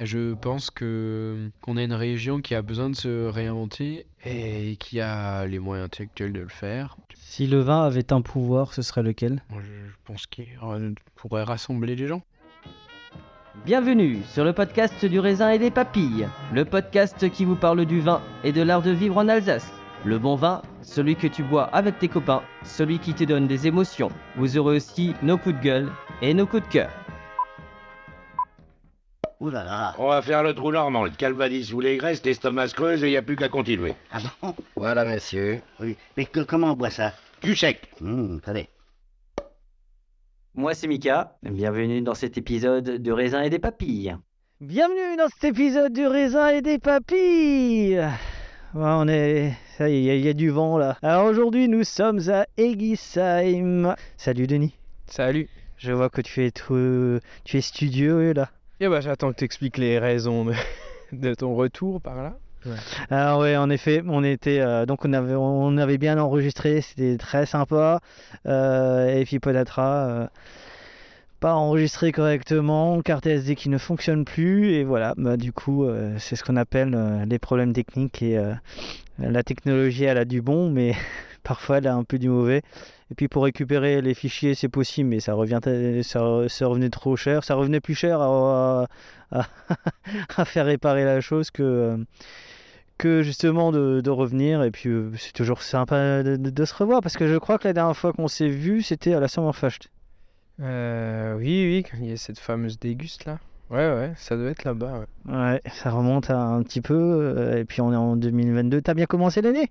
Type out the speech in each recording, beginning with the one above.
Je pense que qu'on a une région qui a besoin de se réinventer et qui a les moyens intellectuels de le faire. Si le vin avait un pouvoir, ce serait lequel? Moi, je pense qu'il pourrait rassembler les gens. Bienvenue sur le podcast du raisin et des papilles, le podcast qui vous parle du vin et de l'art de vivre en Alsace. Le bon vin, celui que tu bois avec tes copains, celui qui te donne des émotions. Vous aurez aussi nos coups de gueule et nos coups de cœur. Ouh là là. On va faire le trou normand, le calvadis sous les graisses, l'estomac se creuse et il n'y a plus qu'à continuer. Ah bon Voilà, monsieur. Oui. Mais que- comment on boit ça? Du sec. Hum, attendez. Moi c'est Mika, bienvenue dans cet épisode de raisin et des papilles. Bienvenue dans cet épisode du raisin et des papilles Ouais, on est... Ça y est, il y a- il y, a du vent là. Alors aujourd'hui, nous sommes à Egisheim. Salut Denis. Salut. Je vois que tu es, tout... tu es studieux là. Et bah j'attends que tu expliques les raisons de, ton retour par là. Alors oui, en effet, on était euh, donc on avait on avait bien enregistré, c'était très sympa. Euh, et puis peut-être euh, pas enregistré correctement, carte SD qui ne fonctionne plus et voilà. Bah, du coup, euh, c'est ce qu'on appelle les problèmes techniques et la technologie elle a du bon, mais parfois elle a un peu du mauvais. Et puis pour récupérer les fichiers, c'est possible, mais ça revient ça, ça revenait trop cher, ça revenait plus cher à, à- à faire réparer la chose que que justement de, de revenir et puis euh, c'est toujours sympa de, se revoir parce que je crois que la dernière fois qu'on s'est vu c'était à la Summerfest. Euh, oui, oui, quand il y a cette fameuse déguste là. Ouais, ouais, ça doit être là-bas. ouais. Ouais, ça remonte à un petit peu euh, et puis on est en 2022. T'as bien commencé l'année?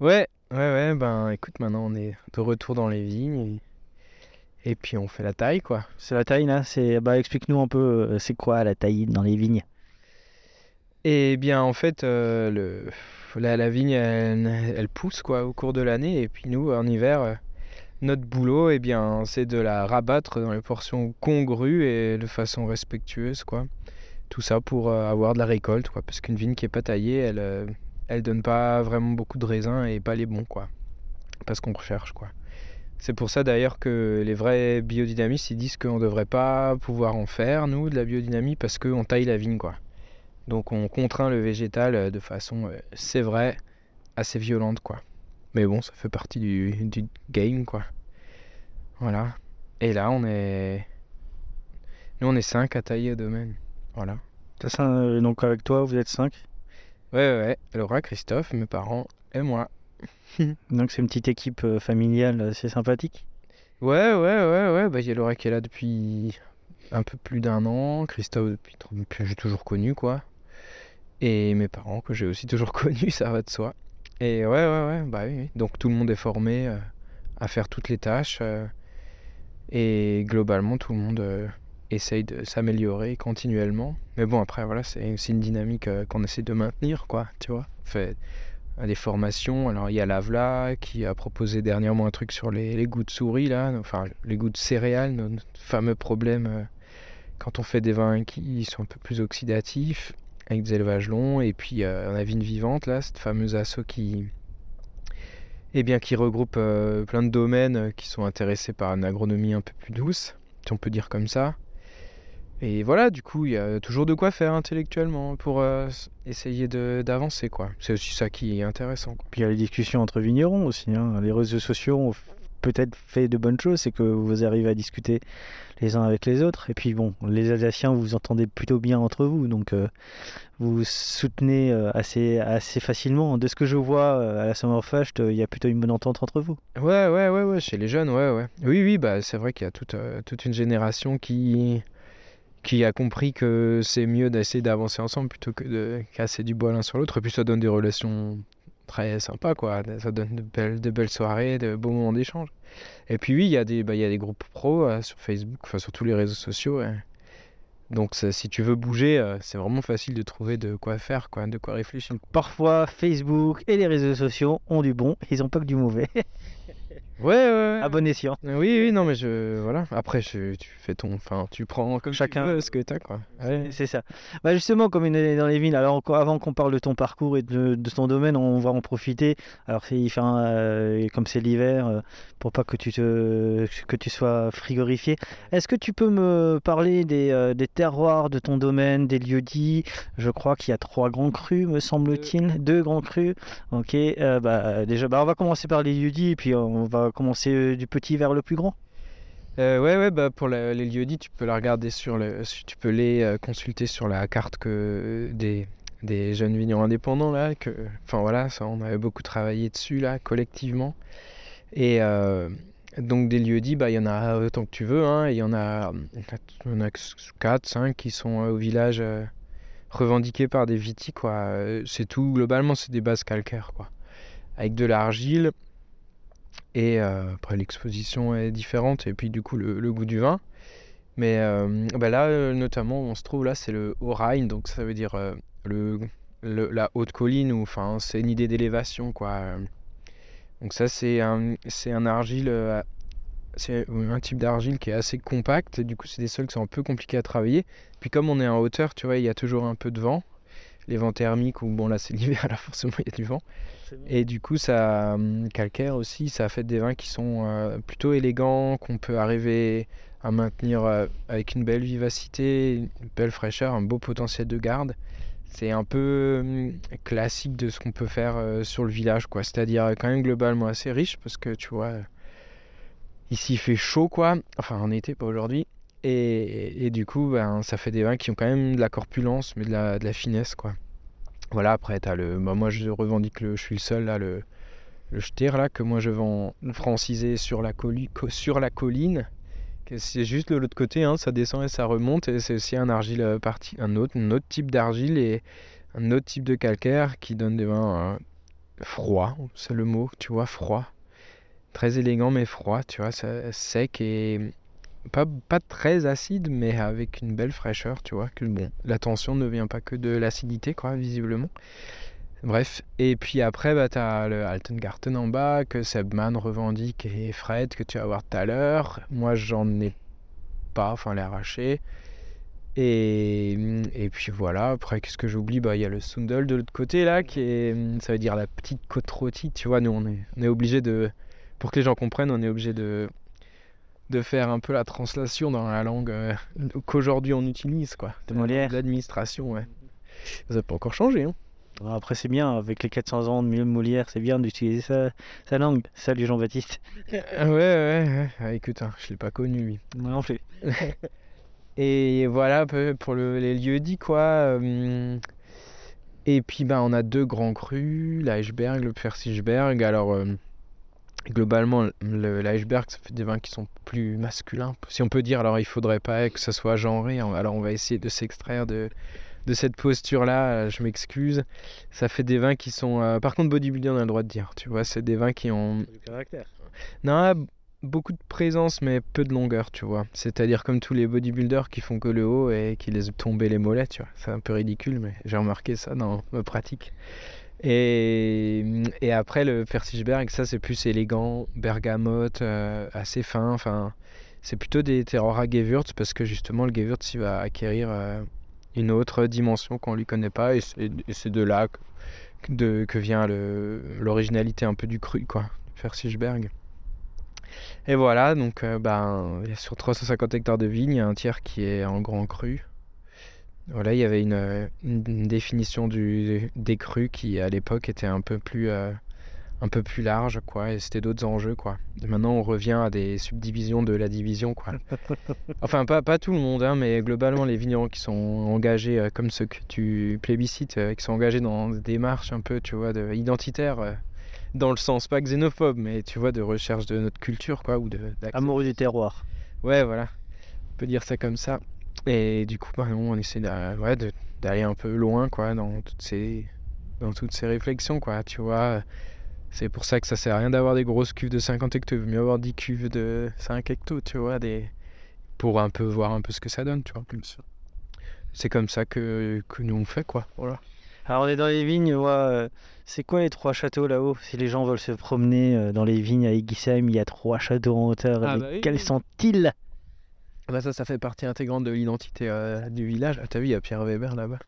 Ouais, ouais, ouais, ben écoute, maintenant on est de retour dans les vignes et, et puis on fait la taille quoi. C'est la taille là, c'est bah explique-nous un peu euh, c'est quoi la taille dans les vignes? Et bien en fait, euh, le, la, la vigne elle, elle pousse quoi au cours de l'année et puis nous en hiver, euh, notre boulot, eh bien c'est de la rabattre dans les portions congrues et de façon respectueuse quoi. Tout ça pour euh, avoir de la récolte quoi, parce qu'une vigne qui est pas taillée, elle, elle donne pas vraiment beaucoup de raisins et pas les bons quoi. Parce qu'on recherche quoi. C'est pour ça d'ailleurs que les vrais biodynamistes ils disent qu'on ne devrait pas pouvoir en faire nous de la biodynamie parce qu'on taille la vigne quoi. Donc on contraint le végétal euh, de façon, euh, c'est vrai, assez violente quoi. Mais bon, ça fait partie du, du game quoi. Voilà. Et là on est, nous on est 5 à tailler au domaine. Voilà. Ça, euh, donc avec toi vous êtes 5. Ouais ouais. Laura, Christophe, mes parents et moi. Donc c'est une petite équipe euh, familiale, c'est sympathique. Ouais, ouais, ouais, ouais. Bah, il y a Laura qui est là depuis un peu plus d'un an. Christophe depuis trop- que j'ai toujours connu, quoi. Et mes parents que j'ai aussi toujours connus, ça va de soi. Et ouais, ouais, ouais, bah oui. oui. Donc tout le monde est formé euh, à faire toutes les tâches. euh, et globalement, tout le monde essaye de s'améliorer continuellement. Mais bon, après, voilà, c'est aussi une dynamique euh, qu'on essaie de maintenir, quoi, tu vois. Fait, à des formations. Alors il y a Lavla qui a proposé dernièrement un truc sur les, les goûts de souris, là, enfin les goûts de céréales, notre fameux problème euh, quand on fait des vins qui sont un peu plus oxydatifs, avec des élevages longs. Et puis euh, on a Vigne Vivante, là, cette fameuse asso qui, eh bien, qui regroupe euh, plein de domaines euh, qui sont intéressés par une agronomie un peu plus douce, si on peut dire comme ça. Et voilà, du coup, il y a toujours de quoi faire intellectuellement pour euh, essayer d'avancer, quoi. C'est aussi ça qui est intéressant. quoi. Puis il y a les discussions entre vignerons aussi. hein. Les réseaux sociaux ont peut-être fait de bonnes choses, c'est que vous arrivez à discuter les uns avec les autres. Et puis bon, les Alsaciens, vous vous entendez plutôt bien entre vous, donc euh, vous vous soutenez euh, assez, assez facilement. De ce que je vois euh, à la Summerfest, euh, il y a plutôt une bonne entente entre vous. Ouais, ouais, ouais, ouais, chez les jeunes, ouais, ouais. Oui, oui, bah, c'est vrai qu'il y a toute, toute une génération qui, qui a compris que c'est mieux d'essayer d'avancer ensemble plutôt que de casser du bois l'un sur l'autre. Et puis ça donne des relations très sympas, quoi. Ça donne de belles, de belles soirées, de beaux moments d'échange. Et puis oui, il y a des, bah, il y a des groupes pro euh, sur Facebook, enfin sur tous les réseaux sociaux. ouais. Donc si tu veux bouger, euh, c'est vraiment facile de trouver de quoi faire, quoi, de quoi réfléchir. Parfois, Facebook et les réseaux sociaux ont du bon, ils n'ont pas que du mauvais. Ouais, ouais, à bon escient. Oui, oui, non, mais je. Voilà. Après, je- tu fais ton. Enfin, tu prends comme Chacun- ce que t'as, quoi. Ouais. C'est ça. Bah justement, comme on est dans les villes, alors encore avant qu'on parle de ton parcours et de, de ton domaine, on va en profiter. Alors c'est- il fait un, euh, comme c'est l'hiver, euh, pour pas que tu te que tu sois frigorifié. Est-ce que tu peux me parler des, euh, des terroirs de ton domaine, des lieux dits? Je crois qu'il y a trois grands crus, me semble-t-il, deux grands crus. Ok. bah déjà, bah on va commencer par les lieux dits, et puis on va commencer euh, du petit vers le plus grand? Euh, ouais, ouais, bah pour les lieux dits, tu peux la regarder sur le. Tu peux les euh, consulter sur la carte que des, des jeunes vignerons indépendants, là. Enfin, voilà, ça, on avait beaucoup travaillé dessus, là, collectivement. Et. euh, donc des lieux dits, bah, il y en a autant que tu veux. Hein, il y en a, a 4, 5 qui sont euh, au village euh, revendiqués par des vitis. Quoi. Euh, C'est tout, globalement, c'est des bases calcaires. Quoi. Avec de l'argile. Et euh, après, l'exposition est différente. Et puis, du coup, le, goût du vin. Mais euh, bah là, euh, notamment, on se trouve là, c'est le Haut-Rhin. Donc, ça veut dire le, la haute colline. ou Enfin, c'est une idée d'élévation. quoi. Donc, ça, c'est un, c'est un argile. c'est un type d'argile qui est assez compact. Du coup, c'est des sols qui sont un peu compliqués à travailler. Puis, comme on est en hauteur, tu vois, il y a toujours un peu de vent. Les vents thermiques, ou bon, là, c'est l'hiver, là, forcément, il y a du vent. Et du coup, ça, hum, calcaire aussi, ça fait des vins qui sont euh, plutôt élégants, qu'on peut arriver à maintenir euh, avec une belle vivacité, une belle fraîcheur, un beau potentiel de garde. C'est un peu hum, classique de ce qu'on peut faire euh, sur le village, quoi. C'est-à-dire euh, quand même globalement assez riche, parce que tu vois, euh, ici il fait chaud, quoi. Enfin, en été, pas aujourd'hui. Et, et du coup, ben, ça fait des vins qui ont quand même de la corpulence, mais de la, de la finesse, quoi. Voilà, après, t'as le. bah, moi, je revendique le. Je suis le seul, là, le, le là, que moi je vends francisé sur la, sur la colline. C'est juste de l'autre côté, hein, ça descend et ça remonte. Et c'est aussi un argile euh, parti, un autre, un autre type d'argile et un autre type de calcaire qui donne des vins euh, froids, c'est le mot, tu vois, froid. Très élégant, mais froid, tu vois, ça- sec et pas, pas très acide, mais avec une belle fraîcheur, tu vois. Que bon, la tension ne vient pas que de l'acidité, quoi, visiblement. Bref, et puis après, bah, t'as le Altengarten en bas, que Sebman revendique et Fred, que tu vas voir tout à l'heure. Moi, j'en ai pas, enfin, les arrachés. Et, et puis voilà, après, qu'est-ce que j'oublie? Bah, il y a le Sundel de l'autre côté, là, qui est, ça veut dire la petite côte rôtie. Tu vois, nous, on est, on est obligé de, pour que les gens comprennent, on est obligé de, de faire un peu la translation dans la langue euh, qu'aujourd'hui on utilise, quoi. De Molière. L'administration, ouais. Ça n'a pas encore changé, hein. Bon, Après, c'est bien, avec les 400 ans de Molière, c'est bien d'utiliser sa, sa langue. Salut Jean-Baptiste. Ah Ouais, ouais, ouais. Ah, écoute, hein, je l'ai pas connu, lui. Moi non plus. Et voilà pour le- les lieux dits, quoi. euh, Et puis, ben, on a deux grands crus, l'iceberg, le Persichberg. Alors, euh, globalement, le- l'iceberg, ça fait des vins qui sont plus masculins, si on peut dire. Alors, il faudrait pas que ça soit genré. Alors, on va essayer de s'extraire de, de cette posture-là. Je m'excuse. Ça fait des vins qui sont... euh, Par contre, bodybuilder, on a le droit de dire. Tu vois, c'est des vins qui ont... Du caractère. Non, b- beaucoup de présence, mais peu de longueur, tu vois. C'est-à-dire comme tous les bodybuilders qui font que le haut et qui laissent tomber les mollets, tu vois. C'est un peu ridicule, mais j'ai remarqué ça dans ma pratique. Et, après, le Persichberg, ça, c'est plus élégant, bergamote, euh, assez fin. Enfin, c'est plutôt des terroirs à Gewürz parce que justement, le Gewürz, va acquérir euh, une autre dimension qu'on lui connaît pas. Et c'est de là que, vient l'originalité un peu du cru, quoi, du Persichberg. Et voilà, donc euh, ben, sur 350 hectares de vignes, il y a un tiers qui est en grand cru. Voilà, il y avait une, euh, une- définition du, des crus qui, à l'époque, était un peu plus, euh, un peu plus large, quoi, et c'était d'autres enjeux, quoi. Et maintenant, on revient à des subdivisions de la division, quoi. Enfin, pas, pas tout le monde, hein, mais globalement, les vignerons qui sont engagés, euh, comme ceux que tu plébiscites, euh, qui sont engagés dans des démarches un peu, tu vois, de, identitaires, dans le sens pas xénophobe, mais tu vois, de recherche de notre culture, quoi, ou de... Amoureux du terroir. Ouais, voilà. On peut dire ça comme ça. Et du coup, bah, on essaie d'a- ouais, d'aller un peu loin, quoi, dans toutes ces, dans toutes ces réflexions, quoi. Tu vois, c'est pour ça que ça sert à rien d'avoir des grosses cuves de 50 hectos. Il vaut mieux avoir 10 cuves de 5 hectos, tu vois, des... pour un peu voir un peu ce que ça donne, tu vois. C'est comme ça que, que nous on fait, quoi. Voilà. Alors on est dans les vignes, ouais, euh, c'est quoi les trois châteaux là-haut? Si les gens veulent se promener euh, dans les vignes à Eguisheim, il y a trois châteaux en hauteur. Ah bah oui, Quels sont-ils? Bah ça, ça fait partie intégrante de l'identité euh, du village. Ah, t'as vu, il y a Pierre Weber là-bas.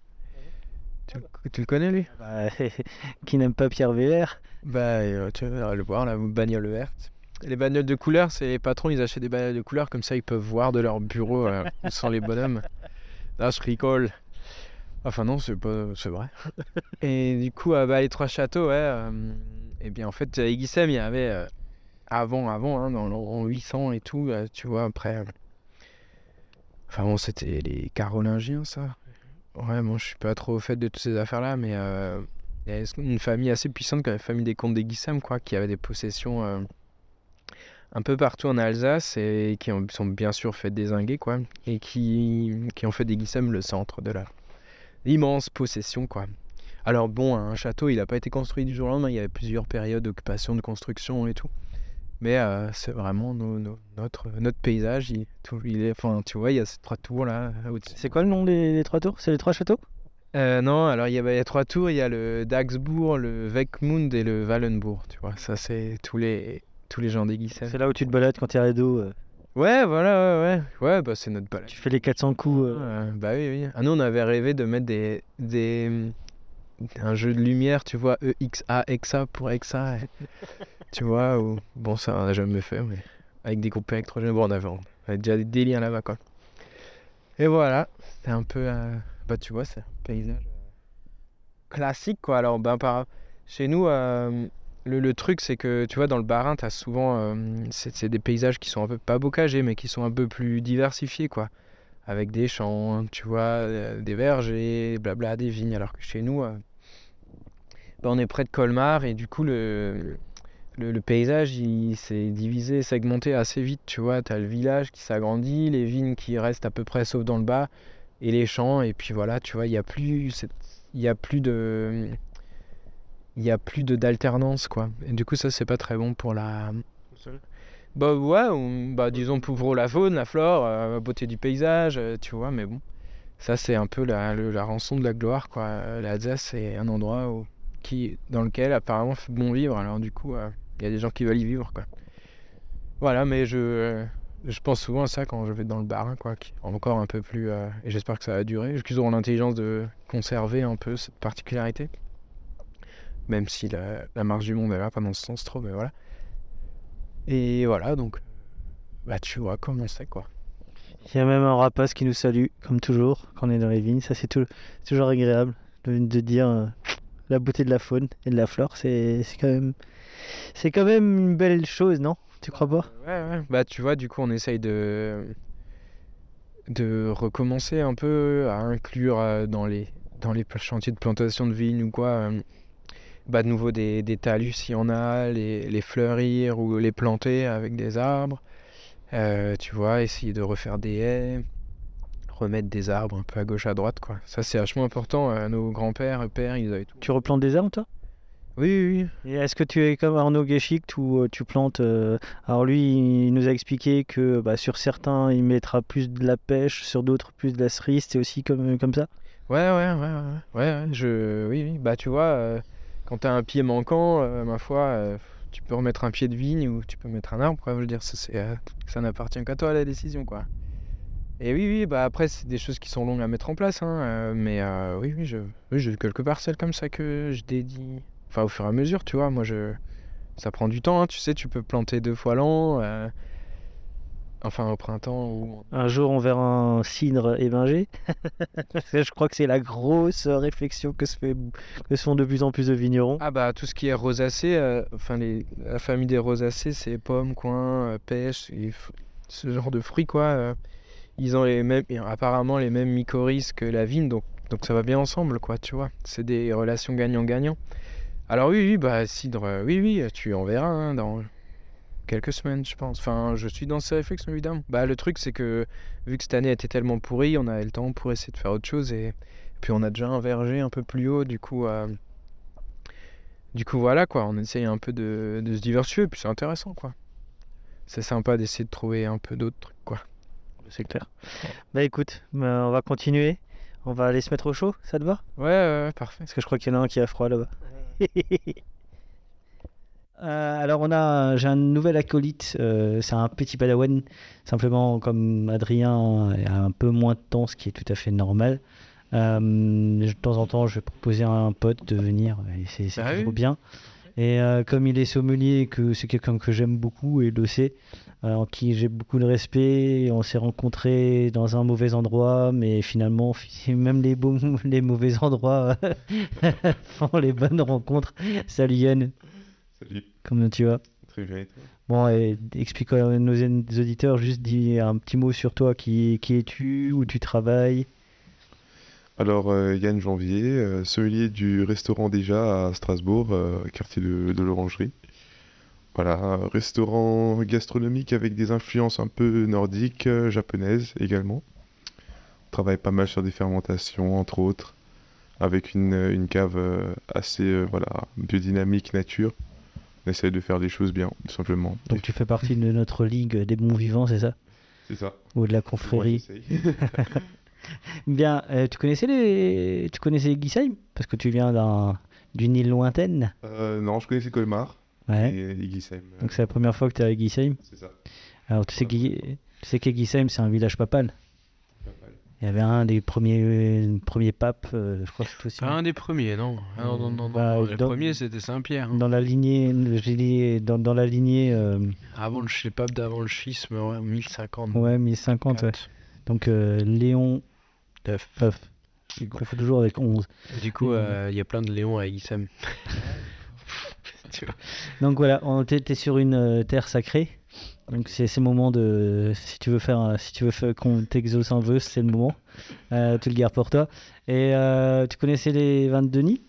Tu, le- tu le connais, lui? Bah, Qui n'aime pas Pierre Weber? Bah, euh, tu vas le voir, la bagnole verte. Les bagnoles de couleur, c'est les patrons, ils achètent des bagnoles de couleur, comme ça ils peuvent voir de leur bureau euh, où sont les bonhommes. Là, je rigole. Enfin, non, c'est pas, c'est vrai. Et du coup, euh, bah, les trois châteaux, ouais. euh, et bien, en fait, à il y avait avant, avant, hein, dans l'an 800 et tout, tu vois, après. Enfin, bon, c'était les Carolingiens, ça. Ouais, moi, je suis pas trop au fait de toutes ces affaires-là, mais. euh, il y avait une famille assez puissante, comme la famille des comtes d'Eguissem, quoi, qui avait des possessions euh, un peu partout en Alsace et qui ont, sont bien sûr fait désinguer, quoi, et qui, qui ont fait d'Eguissem le centre de la immense possession, quoi. Alors bon, un château, il n'a pas été construit du jour au lendemain, il y avait plusieurs périodes d'occupation, de construction et tout. Mais euh, c'est vraiment nos- nos- notre, notre paysage, il, tout- il est, enfin, tu vois, il y a ces trois tours là. C'est quoi le nom des, des trois tours? C'est les trois châteaux? Euh, non, alors il y, a, bah, il y a trois tours, il y a le Dagsbourg, le Weckmund et le Wallenbourg, tu vois. Ça, c'est tous les, tous les gens d'Eguissem. C'est là où tu te balades quand t'es ado. euh, Ouais, voilà, ouais, ouais. Ouais, bah c'est notre balade. tu fais les 400 coups. euh, Euh, bah oui, oui. Ah, nous, on avait rêvé de mettre des, des, un jeu de lumière, tu vois, EXA, EXA pour EXA. tu vois, ou... bon, ça, on n'a jamais fait, mais avec des groupes électrogènes. Bon, on avait, on avait déjà des délires là-bas, quoi. Et voilà, c'était un peu, euh, bah tu vois, c'est un paysage euh, classique, quoi. Alors, ben, par... chez nous, euh, le, le truc, c'est que, tu vois, dans le Bas-Rhin, t'as souvent, euh, c'est c'est des paysages qui sont un peu, pas bocagés, mais qui sont un peu plus diversifiés, quoi avec des champs, tu vois, des vergers, blabla, des vignes. Alors que chez nous, bah, on est près de Colmar et du coup, le, le, le paysage, il s'est divisé, segmenté assez vite, tu vois. Tu as le village qui s'agrandit, les vignes qui restent à peu près sauf dans le bas, et les champs. Et puis voilà, tu vois, il n'y a plus, il y a plus de... Il y a plus de d'alternance, quoi. Et du coup, ça, c'est pas très bon pour la... Bah ouais, ou- bah disons pour la faune, la flore, euh, la beauté du paysage, euh, tu vois, mais bon. Ça, c'est un peu la, le- la rançon de la gloire, quoi. Euh, L'Alsace, c'est un endroit où, dans lequel apparemment fait bon vivre, alors du coup, euh, il y a des gens qui veulent y vivre, quoi. Voilà, mais je, euh, je pense souvent à ça quand je vais dans le bar, quoi, qui est encore un peu plus... euh, et j'espère que ça va durer, qu'ils auront l'intelligence de conserver un peu cette particularité? Même si la, la marche du monde est là, pas dans ce sens trop, mais voilà. Et voilà, donc, bah tu vois comment c'est, quoi. Il y a même un rapace qui nous salue, comme toujours, quand on est dans les vignes. Ça, c'est c'est toujours agréable de, dire euh, la beauté de la faune et de la flore. C'est quand même, c'est quand même une belle chose, non? Tu crois pas? Bah, tu vois, du coup, on essaye de, de recommencer un peu à inclure euh, dans les, dans les chantiers de plantation de vignes ou quoi, euh, bah, de nouveau des, des talus s'il y en a, les, les fleurir ou les planter avec des arbres. Euh, tu vois, essayer de refaire des haies, remettre des arbres un peu à gauche, à droite, quoi. Ça, c'est vachement important. euh, nos grands-pères, pères, ils avaient tout. Tu replantes des arbres, toi? Oui, oui, oui. Et est-ce que tu es comme Arnaud Geschicht où euh, tu plantes euh, Alors lui, il nous a expliqué que bah, sur certains, il mettra plus de la pêche, sur d'autres plus de la cerise. C'est aussi comme, comme ça? Ouais, ouais, ouais, ouais, ouais, ouais, je, oui, oui, bah tu vois, euh, quand t'as un pied manquant, euh, ma foi, tu peux remettre un pied de vigne ou tu peux mettre un arbre. Quoi, je veux dire, ça, ça n'appartient qu'à toi la décision, quoi. Et oui, oui, bah après, c'est des choses qui sont longues à mettre en place, hein, euh, mais euh, oui, oui, je, oui, j'ai quelques parcelles comme ça que je dédie. Enfin, au fur et à mesure, tu vois, moi, je, ça prend du temps, hein, tu sais, tu peux planter deux fois l'an, euh, enfin au printemps ou Un jour, on verra un cidre ébingé. je crois que c'est la grosse réflexion que se, fait, que se font de plus en plus de vignerons. Ah bah tout ce qui est rosacée, euh, enfin les, la famille des rosacées, c'est pommes, coin, euh, pêche, et ce genre de fruits quoi. Ils ont les mêmes, apparemment les mêmes mycorhizes que la vigne, donc donc ça va bien ensemble quoi, tu vois. C'est des relations gagnant-gagnant. Alors oui oui bah cidre, euh, oui oui, tu en verras hein, dans quelques semaines je pense. Enfin je suis dans ces réflexions évidemment. Bah le truc c'est que vu que cette année était tellement pourrie, on avait le temps pour essayer de faire autre chose et puis on a déjà un verger un peu plus haut du coup. euh, du coup, voilà quoi, on essaye un peu de, de se diversifier, puis c'est intéressant quoi. C'est sympa d'essayer de trouver un peu d'autres trucs quoi. C'est clair. Bah écoute, bah, on va continuer. On va aller se mettre au chaud, ça te va? Ouais, ouais, ouais, parfait. Parce que je crois qu'il y en a un qui a froid là-bas. Euh, alors on a, j'ai un nouvel acolyte, euh, c'est un petit padawan, simplement comme Adrien a un peu moins de temps, ce qui est tout à fait normal. Euh, de temps en temps, je vais proposer à un pote de venir, c'est c'est Bah oui. toujours bien. Et comme il est sommelier, et que c'est quelqu'un que j'aime beaucoup et le sait, en qui j'ai beaucoup de respect, on s'est rencontrés dans un mauvais endroit, mais finalement, même les, beaux, les mauvais endroits font les bonnes rencontres. Salut Yann, Salut, comment tu vas? Très bien Bon, et explique à nos auditeurs, juste dis un petit mot sur toi. Qui, qui es-tu? Où tu travailles? Alors, euh, Yann Janvier, euh, sommelier du restaurant déjà à Strasbourg, euh, quartier de, de l'Orangerie. Voilà, restaurant gastronomique avec des influences un peu nordiques, euh, japonaises également. On travaille pas mal sur des fermentations, entre autres, avec une, une cave euh, assez euh, voilà, biodynamique, nature. On essaye de faire des choses bien, tout simplement. Donc tu fais partie de notre ligue des bons vivants, c'est ça? C'est ça. Ou de la confrérie. Bien, euh, tu connaissais les... tu connaissais Guisheim Parce que tu viens d'un... d'une île lointaine. Euh, non, je connaissais Colmar Ouais. et Igisheim. euh, Donc c'est la première fois que tu es à Guisheim. c'est ça. Alors tu sais, Gui- tu sais c'est un village papal. Il y avait un des premiers, euh, premiers papes, euh, je crois que c'est aussi. Pas un des premiers, non? Ah, non, non, non, non. Bah, le dans- premier c'était Saint-Pierre. hein. Dans la lignée, j'ai dit, dans, dans la lignée, euh, Avant le sais pas d'avant le schisme, ouais, 1050. ouais, 1050. ouais. Donc euh, Léon Neuf. 9. Il confond toujours avec 11. Du coup, euh, il y a plein de Léons à Issam. Tu vois. Donc voilà, on t'es t'es sur une euh, terre sacrée. Donc c'est ces moments de si tu veux faire un- si tu veux faire- qu'on t'exauce un vœu, c'est le moment. Euh, tu le gardes pour toi. Et euh, tu connaissais les vins de Denis?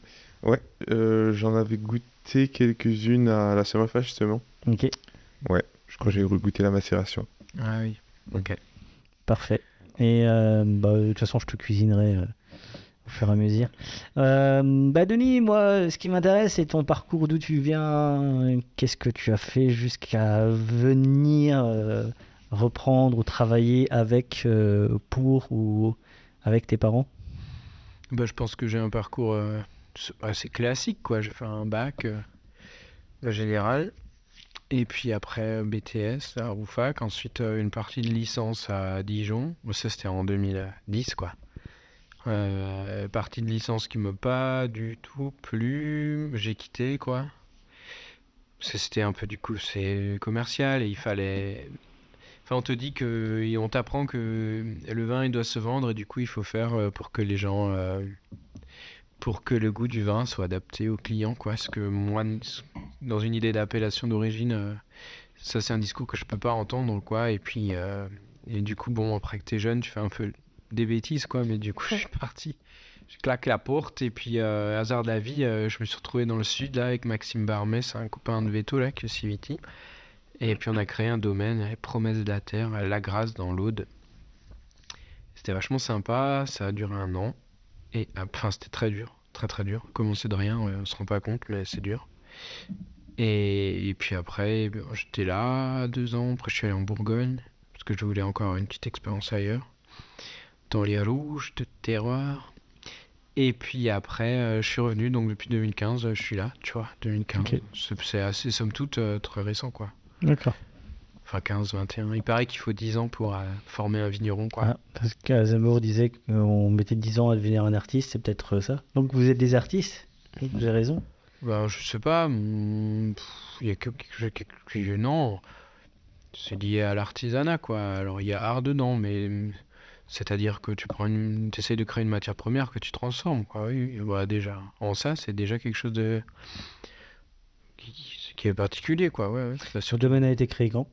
Ouais, euh, j'en avais goûté quelques-unes à la Summerfest justement. Ok, Je crois que j'ai goûté la macération. Ah oui. Ok. parfait. Et euh, bah, de toute façon, je te cuisinerai euh, au fur et à mesure. Euh, bah Denis, moi, ce qui m'intéresse, c'est ton parcours, d'où tu viens, qu'est-ce que tu as fait jusqu'à venir euh, reprendre ou travailler avec, euh, pour ou avec tes parents? Bah, je pense que j'ai un parcours assez classique, quoi. J'ai fait un bac général. Et puis après BTS à Roufac. Ensuite une partie de licence à Dijon. Ça c'était en 2010, quoi. Euh, partie de licence qui m'a pas du tout plu. J'ai quitté, quoi. C'était un peu du coup, c'est commercial et il fallait. Enfin, on te dit que. on t'apprend que le vin il doit se vendre et du coup il faut faire euh, pour que les gens. euh, pour que le goût du vin soit adapté au client, quoi. Parce que moi, dans une idée d'appellation d'origine, ça c'est un discours que je peux pas entendre, quoi. Et puis. et du coup, bon, après que t'es jeune, tu fais un peu des bêtises, quoi. Mais du coup, je suis parti. Je claque la porte et puis, euh, hasard de la vie, euh, je me suis retrouvé dans le sud, là, avec Maxime Barmès, un copain de veto, là, que Civiti. Et puis on a créé un domaine, euh, Promesse de la Terre, La Grasse, dans l'Aude. C'était vachement sympa, ça a duré un an. Et ah, enfin, c'était très dur, très très dur. Commencer de rien, on se rend pas compte, mais c'est dur. Et, et puis après, j'étais là deux ans. Après, je suis allé en Bourgogne parce que je voulais encore une petite expérience ailleurs, dans les rouges de terroir. Et puis après, euh, je suis revenu, donc depuis 2015, euh, je suis là, tu vois, 2015. Ok. C'est- assez, somme toute, euh, très récent, quoi. D'accord. Enfin, 15, 21. Il paraît qu'il faut 10 ans pour euh, former un vigneron, quoi. Ah, parce qu'Aznavour disait qu'on mettait 10 ans à devenir un artiste, c'est peut-être ça. Donc vous êtes des artistes Vous avez raison. Ben, je sais pas, pff, il y a que quelque chose Non, c'est lié à l'artisanat, quoi. Alors, il y a art dedans, mais hmm, c'est-à-dire que tu prends une... essaies de créer une matière première que tu transformes, quoi. Oui, bah, déjà. En ça, c'est déjà quelque chose de... qui, qui est particulier, quoi. Ouais, ouais, c'est Sur domaine a été créé quand?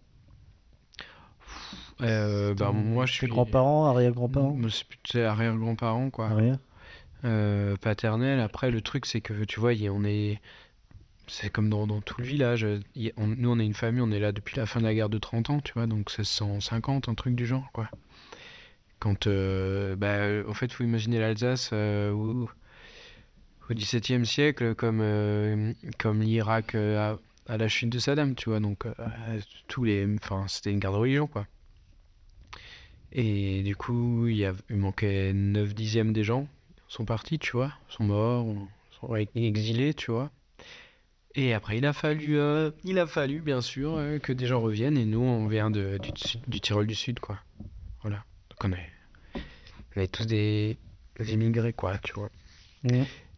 Euh, bah, moi, je suis... grands-parents, arrière-grands-parents? Moi, C'est plutôt arrière-grands-parents, quoi. Euh, paternelle. Après, le truc, c'est que tu vois, y on est. C'est comme dans, dans tout le village. y on- nous, on est une famille, on est là depuis la fin de la guerre de 30 ans, tu vois, donc c'est 150, un truc du genre, quoi. Quand. euh, bah, en fait, il faut imaginer l'Alsace euh, au, XVIIe siècle comme, euh, comme l'Irak à, à la chute de Saddam, tu vois, donc tous les. Enfin, c'était une guerre de religion, quoi. Et du coup, il, y a, il manquait 9 dixièmes des gens sont partis, tu vois, sont morts, ou sont exilés, tu vois. Et après, il a fallu, il a fallu bien sûr que des gens reviennent. Et nous, on vient de, du, du Tyrol du Sud, quoi. Voilà. On est, on est tous des, des immigrés, quoi, tu vois.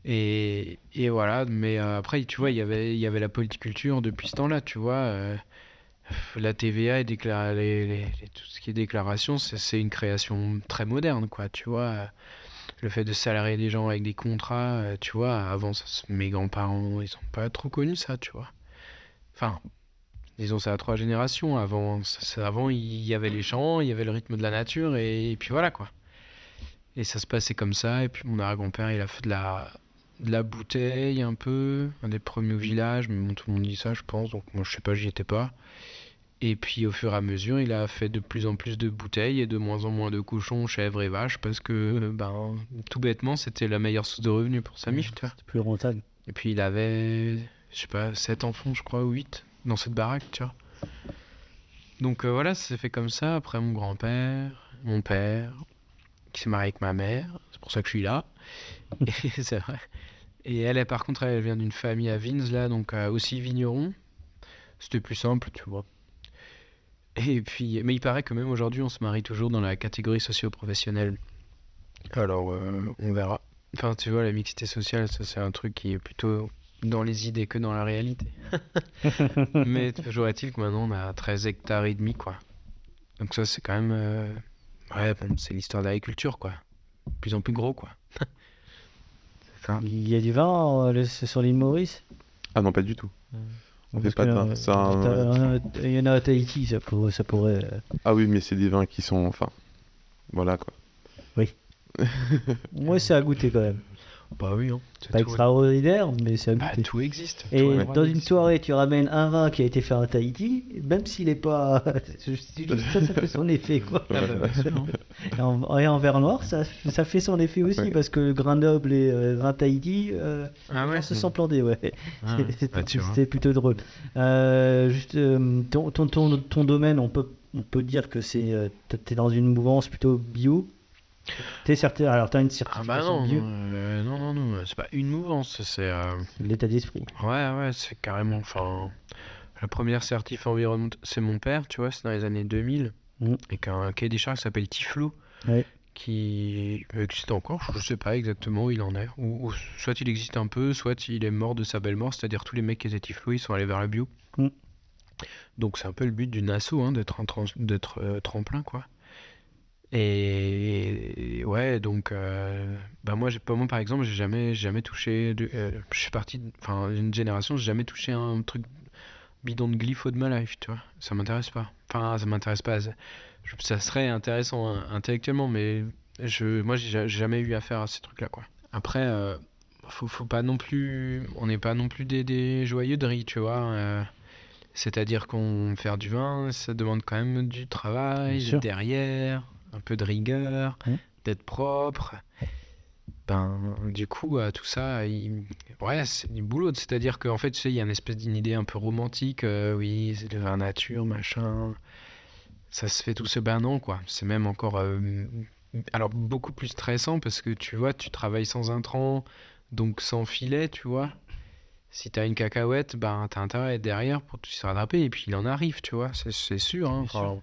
Et, et voilà. Mais euh, après, tu vois, il y avait, il y avait la politiculture depuis ce temps-là, tu vois. euh, la TVA et déclara- les- les- les- tout ce qui est déclaration, c'est c'est une création très moderne, quoi, tu vois. le fait de salarier des gens avec des contrats, euh, tu vois, avant, ça, mes grands-parents, ils ont pas trop connu ça, tu vois. Enfin, disons ça à trois générations. Avant, avant, il y avait les champs, il y avait le rythme de la nature, et, et puis voilà, quoi. Et ça se passait comme ça, et puis mon arrière-grand-père, il a fait de la, de la bouteille un peu, un des premiers au village, mais bon, tout le monde dit ça, je pense, donc moi, je sais pas, j'y étais pas. Et puis au fur et à mesure, il a fait de plus en plus de bouteilles et de moins en moins de cochons, chèvres et vaches parce que, ben, tout bêtement, c'était la meilleure source de revenus pour sa mif, tu vois. Plus rentable. Et puis il avait, je sais pas, 7 enfants, je crois, ou 8 dans cette baraque, tu vois. Donc euh, voilà, ça s'est fait comme ça. Après, mon grand-père, mon père, qui s'est marié avec ma mère, c'est pour ça que je suis là. Et c'est vrai. Et elle, elle, par contre, elle vient d'une famille à Vins, là, donc euh, aussi vigneron. C'était plus simple, tu vois. Et puis, mais il paraît que même aujourd'hui, on se marie toujours dans la catégorie socio-professionnelle. Alors, euh, on verra. Enfin, tu vois, la mixité sociale, ça, c'est un truc qui est plutôt dans les idées que dans la réalité. mais toujours est-il que maintenant, on a 13 hectares et demi, quoi. Donc ça, c'est quand même... euh, Ouais, bon, c'est l'histoire de l'agriculture, quoi. De plus en plus gros, quoi. Ça. Il y a du vin euh, le- sur l'île Maurice? Ah non, pas du tout. On fait pas de vin. euh, un- Il y en a à Tahiti, ça pourrait. Ça pourrait euh, Ah oui, mais c'est des vins qui sont. Enfin. Voilà quoi. Moi, c'est à goûter quand même. Bah oui, hein. C'est Pas tout- extraordinaire, mais c'est à Bah, tout existe. Et Tout dans une soirée, tu ramènes un vin qui a été fait à Tahiti, même s'il est pas. ça, ça fait son effet, quoi. Ah bah, hein. Et en, et en verre noir, ça, ça fait son effet aussi, Ouais. parce que le grain noble et euh, le grain Tahiti, euh, Ah ouais on se sent planté, ouais. Ah, C'est- bah. C'était plutôt drôle. Euh, juste, euh, ton, ton, ton, ton domaine, on peut, on peut dire que c'est. t'es dans une mouvance plutôt bio. T'es certain, alors t'as une Ah certification bah non, bio, euh, non, non, non, c'est pas une mouvance, c'est... euh, l'état d'esprit. Ouais, ouais, c'est carrément. Enfin, la première certif environnement, c'est mon père, tu vois, c'est dans les années 2000, Mhm. et qu'un cahier des charges qui s'appelle Tiflo, Ouais. qui existe encore, je sais pas exactement où il en est. Ou, ou soit il existe un peu, soit il est mort de sa belle mort, c'est-à-dire tous les mecs qui étaient Tiflo, ils sont allés vers la bio. Mhm. Donc c'est un peu le but d'une asso, hein, d'être un euh, tremplin, quoi. Et, et ouais, donc, euh, bah moi, moi par exemple, j'ai jamais, jamais touché. de- euh, je suis parti, enfin, d'une génération, j'ai jamais touché un truc bidon de glypho de ma life, tu vois. Ça m'intéresse pas. Enfin, ça m'intéresse pas. Ça, serait intéressant hein, intellectuellement, mais je, moi, j'ai ja- j'ai jamais eu affaire à ces trucs-là, quoi. Après, euh, faut, faut pas non plus, on n'est pas non plus des, des joyeux de riz, tu vois. euh, c'est-à-dire qu'on faire du vin, ça demande quand même du travail derrière, un peu de rigueur, Ouais. d'être propre. Ben, du coup, euh, tout ça, il- ouais, c'est du boulot. C'est-à-dire qu'en fait, tu sais, il y a une espèce d'une idée un peu romantique. euh, oui, c'est de la nature, machin. Ça se fait tout ce ben non, quoi. C'est même encore euh, alors beaucoup plus stressant parce que tu vois, tu travailles sans intrant, donc sans filet, tu vois. Si t'as une cacahuète, ben t'as intérêt à être derrière pour se rattraper et puis il en arrive, tu vois, c'est sûr. hein, enfin,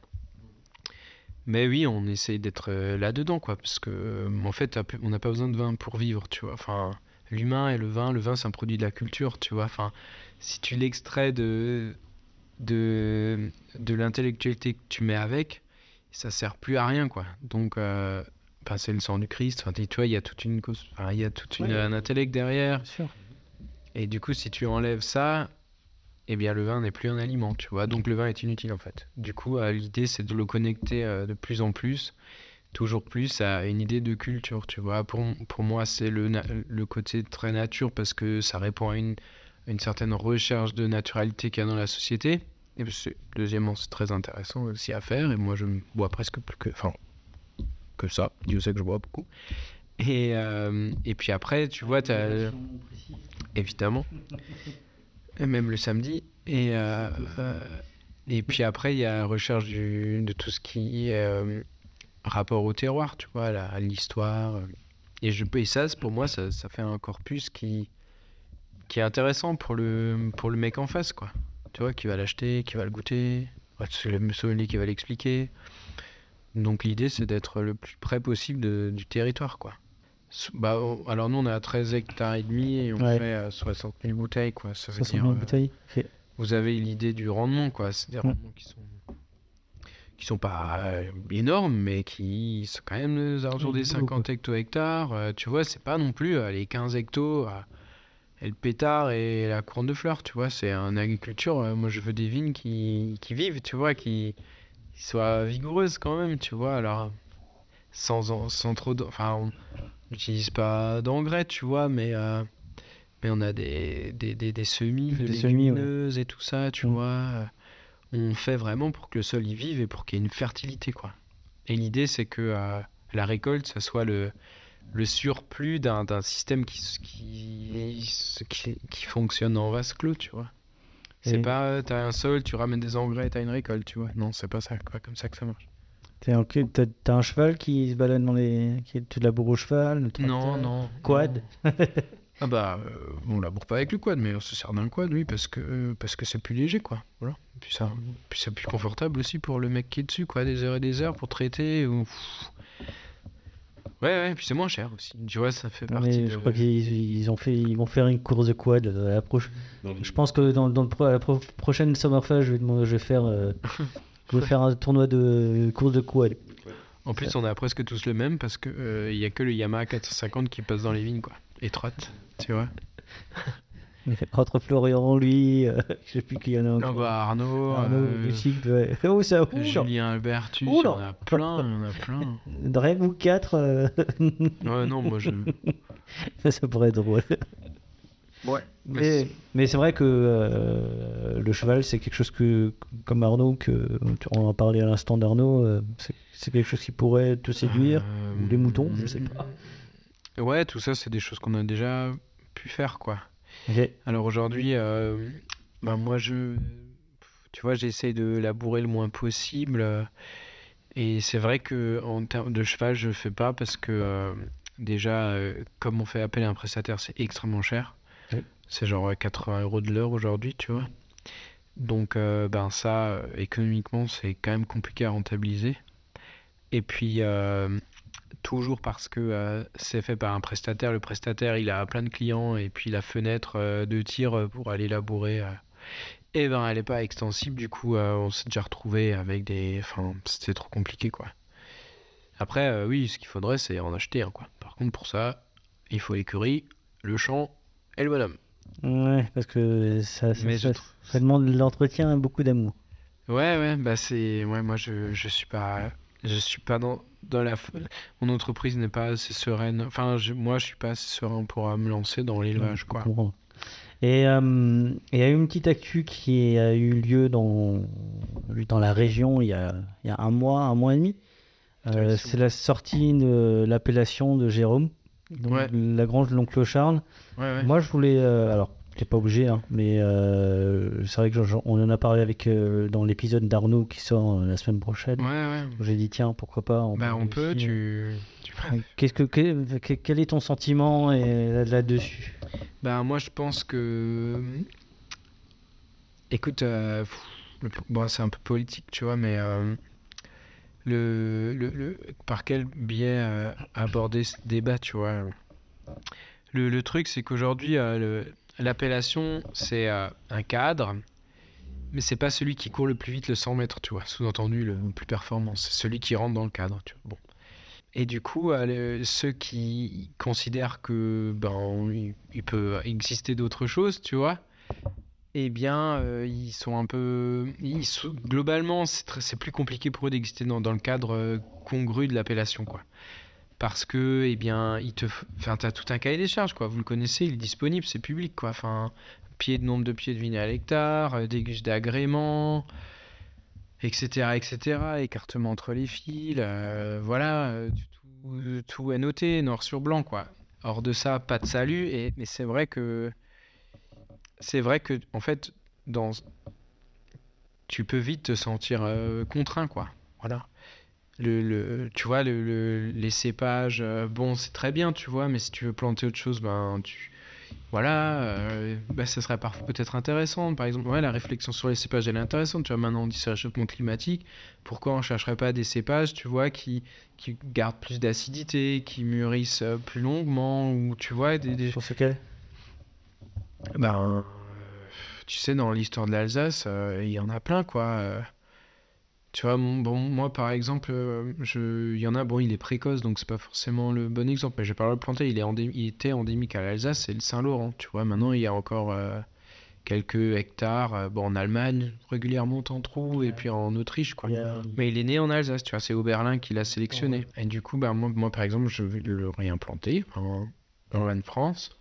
Mais oui, on essaye d'être euh, là-dedans, quoi, parce que euh, en fait, on n'a pas besoin de vin pour vivre, tu vois. Enfin, l'humain et le vin, le vin c'est un produit de la culture, tu vois. Enfin, si tu l'extrais de de de l'intellectualité que tu mets avec, ça sert plus à rien, quoi. Donc, euh, ben, c'est le sang du Christ. Enfin, tu vois, il y a toute une cause, il y a toute une, Ouais. un intellect derrière. Bien sûr. Et du coup, si tu enlèves ça, eh bien, le vin n'est plus un aliment, tu vois. Donc, le vin est inutile, en fait. Du coup, euh, l'idée, c'est de le connecter euh, de plus en plus, toujours plus, à une idée de culture, tu vois. Pour, pour moi, c'est le, le côté très nature parce que ça répond à une, une certaine recherche de naturalité qu'il y a dans la société. Et deuxièmement, c'est très intéressant aussi à faire. Et moi, je bois presque plus que, enfin, que ça. Dieu sait que je bois beaucoup. Et, euh, et puis après, tu vois, tu as évidemment. Même le samedi. Et, euh, euh, et puis après, il y a la recherche de tout ce qui est euh, rapport au terroir, tu vois, la- à l'histoire. Et, je, et ça, pour moi, ça, ça fait un corpus qui, qui est intéressant pour le, pour le mec en face, quoi. Tu vois, qui va l'acheter, qui va le goûter. C'est le sommelier qui va l'expliquer. Donc l'idée, c'est d'être le plus près possible du territoire, quoi. Bah, alors nous, on est à 13 hectares et demi et on Ouais. fait euh, 60 000 bouteilles, quoi. Ça veut 60 dire, 000 euh, bouteilles. Vous avez l'idée du rendement, quoi. C'est des rendements qui sont qui sont pas euh, énormes, mais qui sont quand même aux alentours des beaucoup. 50 hecto-hectares. Euh, tu vois, c'est pas non plus euh, les 15 hectos euh, et le pétard et la couronne de fleurs, tu vois. C'est une agriculture. euh, moi, je veux des vignes qui, qui vivent, tu vois, qui, qui soient vigoureuses quand même, tu vois. Alors, sans, sans trop. Enfin, on n'utilise pas d'engrais, tu vois, mais. euh, mais on a des, des, des, des semis, de Des semis, ouais. légumineuses et tout ça, tu Mm. vois. euh, On fait vraiment pour que le sol y vive et pour qu'il y ait une fertilité, quoi. Et l'idée, c'est que euh, la récolte, ça soit le, le surplus d'un d'un système qui, qui, qui, qui fonctionne en vase clos, tu vois. C'est Et- pas, t'as un sol, tu ramènes des engrais, t'as une récolte, tu vois. Non, c'est pas ça, quoi, comme ça que ça marche. T'es en- T'as t'as un cheval qui se balade dans les. qui tu laboures au cheval le Non, non. Quad Ah bah, euh, on laboure pas avec le quad, mais on se sert d'un quad, oui, parce que euh, parce que c'est plus léger, quoi. Voilà. Puis ça, puis c'est plus confortable aussi pour le mec qui est dessus, quoi, des heures et des heures pour traiter. Ou... Ouais, ouais, puis c'est moins cher aussi. Tu vois, ça fait partie mais de... Je crois qu'ils ils ont fait, ils vont faire une course de quad. euh, à la proche- Je pense que dans, dans le pro- à la pro- prochaine Summerfest, je vais, demander- je vais faire, euh, je vais faire un tournoi de course de quad. En plus, on a presque tous le même parce que euh, il y a que le Yamaha 450 qui passe dans les vignes, quoi. Étroite, tu vois. Entre Florian, lui, euh, je sais plus qui y en a Non, encore. bah, Arnaud, Arnaud, euh, ouais. Oh, ça, Julien Albertus, il y Oula. en a plein, il y en a plein. Que vous quatre, euh, Ouais, non, moi je... ça pourrait être drôle. Ouais. Mais, mais c'est vrai que euh, le cheval, c'est quelque chose que, comme Arnaud, que on en parlait à l'instant d'Arnaud, euh, c'est quelque chose qui pourrait te séduire, ou des moutons, je sais pas. Ouais, tout ça, c'est des choses qu'on a déjà pu faire, quoi. Alors aujourd'hui, euh, ben moi, je, tu vois, j'essaye de labourer le moins possible. euh, et c'est vrai que en termes de cheval, je fais pas parce que euh, déjà, euh, comme on fait appel à un prestataire, c'est extrêmement cher. C'est genre 80 euros de l'heure aujourd'hui, tu vois. Donc, euh, ben ça, euh, économiquement, c'est quand même compliqué à rentabiliser. Et puis, euh, toujours parce que c'est fait par un prestataire. Le prestataire, il a plein de clients et puis la fenêtre de tir pour aller labourer, euh, eh ben, elle n'est pas extensible. Du coup, on s'est déjà retrouvé avec des. Enfin, c'était trop compliqué, quoi. Après, oui, ce qu'il faudrait, c'est en acheter un, quoi. Par contre, pour ça, il faut l'écurie, le champ et le bonhomme. Ouais, parce que ça, ça, Mais je ça- trouve- ça demande de l'entretien et beaucoup d'amour. Ouais, ouais, bah c'est. Ouais, moi, je, je suis pas. Je suis pas dans, dans la. Mon entreprise n'est pas assez sereine. Enfin, je- moi, je suis pas assez serein pour euh, me lancer dans l'élevage, quoi. Comprends. Et euh, il y a eu une petite actu qui a eu lieu dans, dans la région il y a, il y a un mois, un mois et demi. Euh, c'est la sortie de l'appellation de Jérôme, donc Ouais. la grange de l'oncle Charles. Ouais, ouais. Moi, je voulais. euh, alors, T'es pas obligé, hein, mais euh, c'est vrai que on en a parlé avec euh, dans l'épisode d'Arnaud qui sort la semaine prochaine. Ouais, ouais. J'ai dit tiens pourquoi pas. Bah, on peut, tu. tu- Qu'est-ce que quel, est ton sentiment là-dessus? Bah, moi, je pense que. Écoute, bon, c'est un peu politique, tu vois, mais. Le, par quel biais euh, aborder ce débat, tu vois? Le, truc, c'est qu'aujourd'hui, euh, l'appellation, c'est euh, un cadre, mais c'est pas celui qui court le plus vite le 100 mètres, tu vois? Sous-entendu, le plus performant, c'est celui qui rentre dans le cadre, tu vois? Bon. Et du coup, ceux qui considèrent que ben il peut exister d'autres choses, tu vois, eh bien, euh, ils sont un peu, ils sont- globalement, c'est plus compliqué pour eux d'exister dans, le cadre euh, congru de l'appellation, quoi. Parce que, eh bien, il te, enfin, t'as tout un cahier des charges, quoi. Vous le connaissez, il est disponible, c'est public, quoi. Enfin, pied de nombre de pieds de vigne à l'hectare, euh, déguste d'agrément, etc., etc., écartement entre les fils, voilà, tout, tout est noté, noir sur blanc, quoi. Hors de ça, pas de salut, et, mais c'est vrai que, c'est vrai que, en fait, dans, tu peux vite te sentir euh, contraint, quoi. Voilà. Le, le- tu vois, le, le- les cépages, euh, bon, c'est très bien, tu vois, mais si tu veux planter autre chose, ben, tu, voilà, euh, bah, ça serait peut-être intéressant. Par exemple, ouais, la réflexion sur les cépages, elle est intéressante. Tu vois, maintenant, on dit c'est réchauffement climatique. Pourquoi on ne chercherait pas des cépages, tu vois, qui, qui gardent plus d'acidité, qui mûrissent euh, plus longuement, ou tu vois, des... des... Sur ce Ben, tu sais, dans l'histoire de l'Alsace, euh, il y en a plein, quoi. euh. Tu vois, bon, moi, par exemple, je, il y en a, bon, il est précoce, donc c'est pas forcément le bon exemple, mais j'ai pas le planter, il, est il était endémique à l'Alsace, c'est le Saint-Laurent, tu vois. Maintenant, il y a encore euh, quelques hectares, bon, en Allemagne, régulièrement, t'en trouve, et puis en Autriche, quoi. Mais il est né en Alsace, tu vois, c'est Oberlin qui l'a sélectionné. Et du coup, bah, moi, moi, par exemple, je vais le réimplanter en, en France.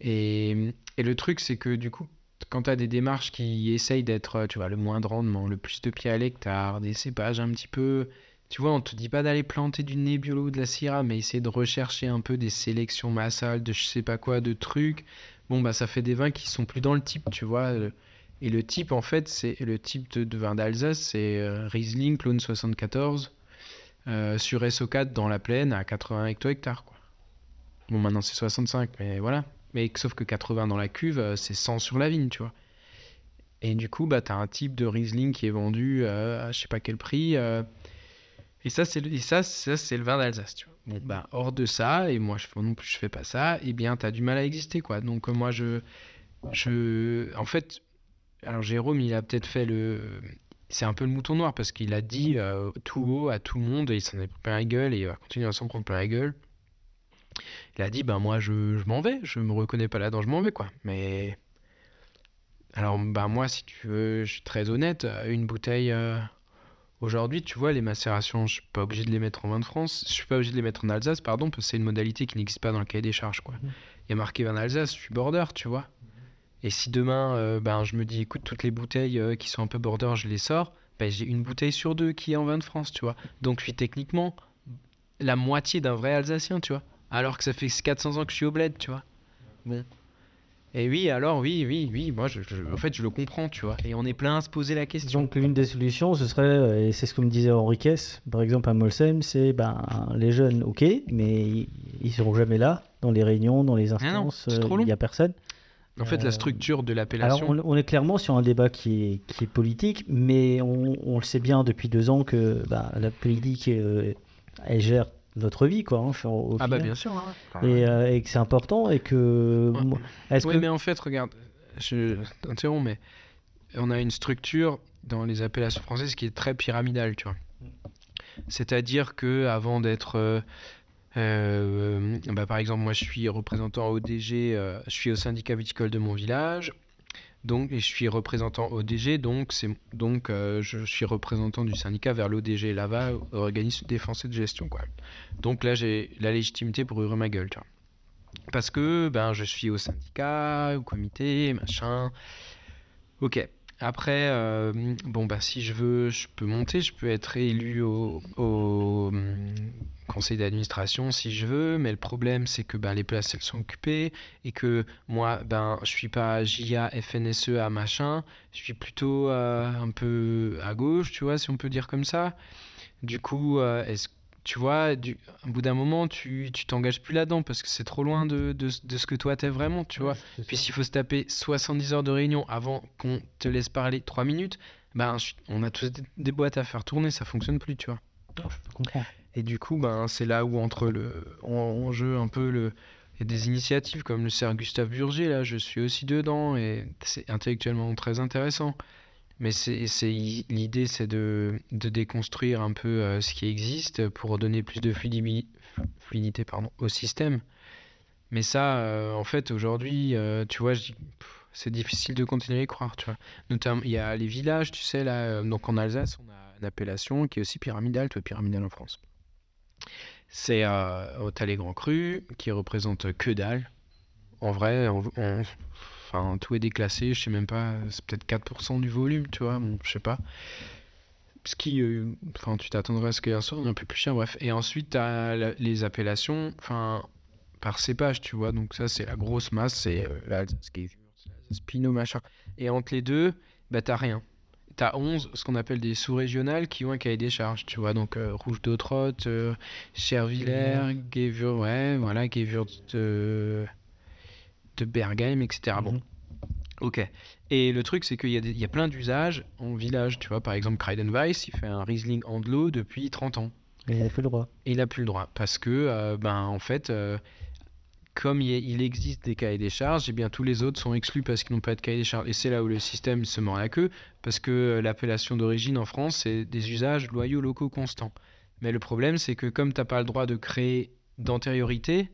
Et, le truc, c'est que du coup, quand tu as des démarches qui essayent d'être, euh, tu vois, le moins de rendement, le plus de pieds à l'hectare, des cépages un petit peu. Tu vois, on te dit pas d'aller planter du Nebbiolo ou de la Syrah, mais essayer de rechercher un peu des sélections massales, de je sais pas quoi, de trucs. Bon, bah, ça fait des vins qui sont plus dans le type, tu vois. le- Et le type, en fait, c'est le type de, de vin d'Alsace, c'est euh, Riesling, clone 74, euh, sur SO4 dans la plaine à 80 hecto-hectares, quoi. Bon, maintenant c'est 65, mais voilà. Mais sauf que 80 dans la cuve, euh, c'est 100 sur la vigne, tu vois. Et du coup, bah, tu as un type de Riesling qui est vendu euh, à je sais pas quel prix. euh, et ça, c'est le, ça, ça, le vin d'Alsace, tu vois. Bon, bah, hors de ça, et moi, non plus, je fais pas ça, et bien, tu as du mal à exister, quoi. Donc, moi, je, je. En fait, alors Jérôme, il a peut-être fait le. C'est un peu le mouton noir, parce qu'il a dit tout haut à tout le monde, et il s'en est pris plein la gueule, et il va continuer à s'en prendre plein la gueule. Il a dit, ben moi, je, je m'en vais, je me reconnais pas là-dedans, je m'en vais, quoi. Mais. Alors, ben moi, si tu veux, je suis très honnête, une bouteille. euh, Aujourd'hui, tu vois, les macérations, je suis pas obligé de les mettre en vin de France, je suis pas obligé de les mettre en Alsace, pardon, parce que c'est une modalité qui n'existe pas dans le cahier des charges, quoi. Il y a marqué vin d'Alsace, je suis border, tu vois. Et si demain, euh, ben, je me dis, écoute, toutes les bouteilles euh, qui sont un peu border, je les sors, ben, j'ai une bouteille sur deux qui est en vin de France, tu vois. Donc, je suis techniquement la moitié d'un vrai Alsacien, tu vois. Alors que ça fait 400 ans que je suis au bled, tu vois. Bon. Et oui, alors, oui, oui, oui, moi, je, je- en fait, je le comprends, tu vois. Et on est plein à se poser la question. Donc l'une des solutions, ce serait, euh, et c'est ce que me disait Henriquez, par exemple à Molsheim, c'est ben, les jeunes, ok, mais ils- ils seront jamais là, dans les réunions, dans les Ah non, instances, c'est euh, trop il n'y a personne. En fait, Euh, la structure de Alors l'appellation. on, on est clairement sur un débat qui est, qui est politique, mais on, on le sait bien depuis deux ans que ben, la politique, euh, elle gère notre vie, quoi. hein, au- au Ah bah final. bien sûr. hein. Et, euh, et que c'est important et que... Ouais. moi- Est-ce Oui, que... mais en fait, regarde, je t'interromps, mais on a une structure dans les appellations françaises qui est très pyramidale, tu vois. C'est-à-dire que avant d'être, euh, euh, bah, par exemple, moi je suis représentant ODG, je suis au syndicat viticole de mon village, donc je suis représentant ODG, donc donc euh, je suis représentant du syndicat vers l'ODG là-bas, organisme et de gestion, quoi. Donc là, j'ai la légitimité pour ouvrir ma gueule. Parce que ben, je suis au syndicat, au comité, machin. Ok. Après, euh, bon, bah, si je veux, je peux monter, je peux être élu au, hum, conseil d'administration si je veux, mais le problème, c'est que ben, les places, elles sont occupées et que moi, ben, je suis pas JA, FNSEA, machin, je suis plutôt euh, un peu à gauche, tu vois, si on peut dire comme ça. Du coup, euh, est-ce tu vois, du, au bout d'un moment, tu tu t'engages plus là-dedans parce que c'est trop loin de, de, de ce que toi t'es vraiment, tu vois. Puis s'il faut se taper 70 heures de réunion avant qu'on te laisse parler 3 minutes, ben, on a tous des, boîtes à faire tourner, ça fonctionne plus, tu vois. Je. Et du coup, ben, c'est là où entre le en, en jeu un peu le il y a des initiatives comme le cerf Gustave Burger, là, je suis aussi dedans et c'est intellectuellement très intéressant. Mais l'idée, c'est de, déconstruire un peu euh, ce qui existe pour donner plus de fluidité au système. Mais ça, euh, en fait, aujourd'hui, euh, tu vois, c'est difficile de continuer à y croire, tu vois. Notamment, il y a les villages, tu sais, là, donc en Alsace, on a une appellation qui est aussi pyramidale, toi, pyramidale en France. C'est au les Grands Crus, qui représente que dalle. En vrai, on- enfin, tout est déclassé, je sais même pas, c'est peut-être 4% du volume, tu vois, bon, je sais pas. Ce qui, euh, enfin, tu t'attendrais à ce qu'il y ait un peu plus cher, bref. Et ensuite, tu as les appellations, enfin, par cépage, tu vois, donc ça, c'est la grosse masse, c'est euh, Pinot, machin. Et entre les deux, bah, t'as rien. T'as 11, ce qu'on appelle des sous-régionales, qui ont un cahier des charges, tu vois, donc euh, Rouge d'Autrotte, euh, Chervillers, Gévur, ouais, voilà, Gévur de, de Bergheim, etc. Bon, ok. Et le truc, c'est qu'il y, a y plein d'usages en village, tu vois, par exemple, Kreidenweiss, il fait un Riesling Andlo depuis 30 ans. Il a fait le droit. Et il n'a plus le droit. Parce que, euh, ben, en fait, euh, comme il, existe des cahiers des charges, eh bien, tous les autres sont exclus parce qu'ils n'ont pas de cahier des charges. Et c'est là où le système se mord la queue, parce que euh, l'appellation d'origine en France, c'est des usages loyaux locaux constants. Mais le problème, c'est que comme tu n'as pas le droit de créer d'antériorité,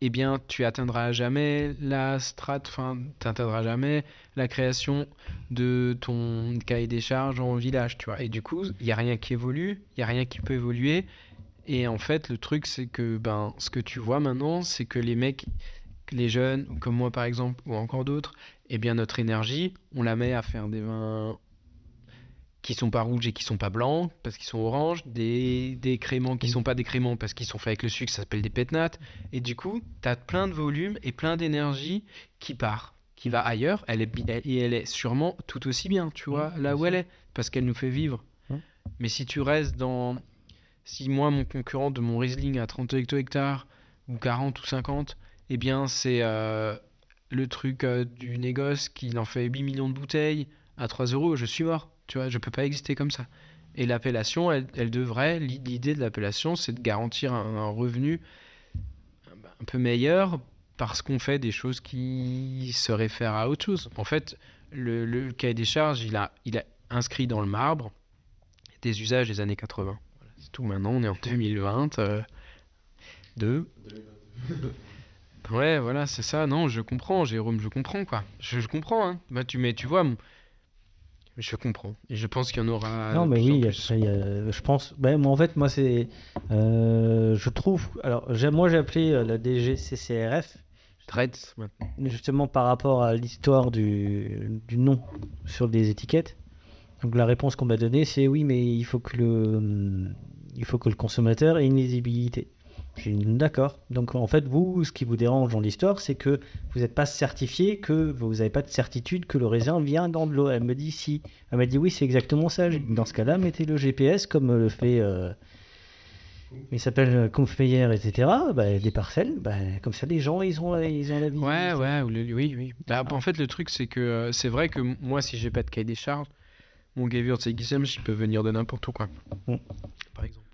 eh bien, tu atteindras jamais la strate, enfin, tu atteindras jamais la création de ton cahier des charges en village, tu vois. Et du coup, il n'y a rien qui évolue, il n'y a rien qui peut évoluer. Et en fait, le truc, c'est que ben, ce que tu vois maintenant, c'est que les mecs, les jeunes, comme moi par exemple, ou encore d'autres, eh bien, notre énergie, on la met à faire des vins qui sont pas rouges et qui sont pas blancs parce qu'ils sont oranges, des, des créments qui sont pas des créments parce qu'ils sont faits avec le sucre, ça s'appelle des pétnates. Et du coup, tu as plein de volume et plein d'énergie qui part, qui va ailleurs. Elle est, elle- et elle est sûrement tout aussi bien, tu vois, là où elle est, parce qu'elle nous fait vivre. Mais si tu restes dans. Si moi, mon concurrent de mon Riesling à 30 hecto-hectares, ou 40 ou 50, eh bien, c'est euh, le truc euh, du négoce qui en fait 8 millions de bouteilles à 3 euros, je suis mort. Tu vois, je peux pas exister comme ça. Et l'appellation, elle, elle devrait, l'i- l'idée de l'appellation, c'est de garantir un, un revenu un peu meilleur parce qu'on fait des choses qui se réfèrent à autre chose. En fait, le, le cahier des charges, il a, il a inscrit dans le marbre des usages des années 80. Voilà, c'est tout. Maintenant, on est en 2020. euh, deux. Ouais, voilà, c'est ça. Non, je comprends, Jérôme, je comprends, quoi. Je, je comprends, hein. Bah, tu, mais tu vois, je comprends. Et je pense qu'il y en aura. Non, mais oui, plus. y a- je pense. Ben, moi, en fait, moi, c'est. euh, je trouve. Alors, moi, j'ai appelé euh, la DGCCRF, Dreads, maintenant. justement par rapport à l'histoire du, du nom sur des étiquettes. Donc, la réponse qu'on m'a donnée, c'est oui, mais il faut que le, il faut que le consommateur ait une lisibilité. J'ai dit d'accord. Donc, en fait, vous, ce qui vous dérange dans l'histoire, c'est que vous n'êtes pas certifié, que vous n'avez pas de certitude que le raisin vient dans de l'eau. Elle me dit si. Elle m'a dit oui, c'est exactement ça. Dit, Dans ce cas-là, mettez le GPS comme le fait. euh, il s'appelle euh, Confeyer, etc. Bah, des parcelles. Bah, comme ça, les gens, ils ont, ils ont la vie. Ouais, ouais, le- oui, oui. Bah, en fait, le truc, c'est que euh, c'est vrai que moi, si j'ai pas de cahier des charges, mon Gewürztraminer, il peut venir de n'importe où, quoi. Mm. Par exemple.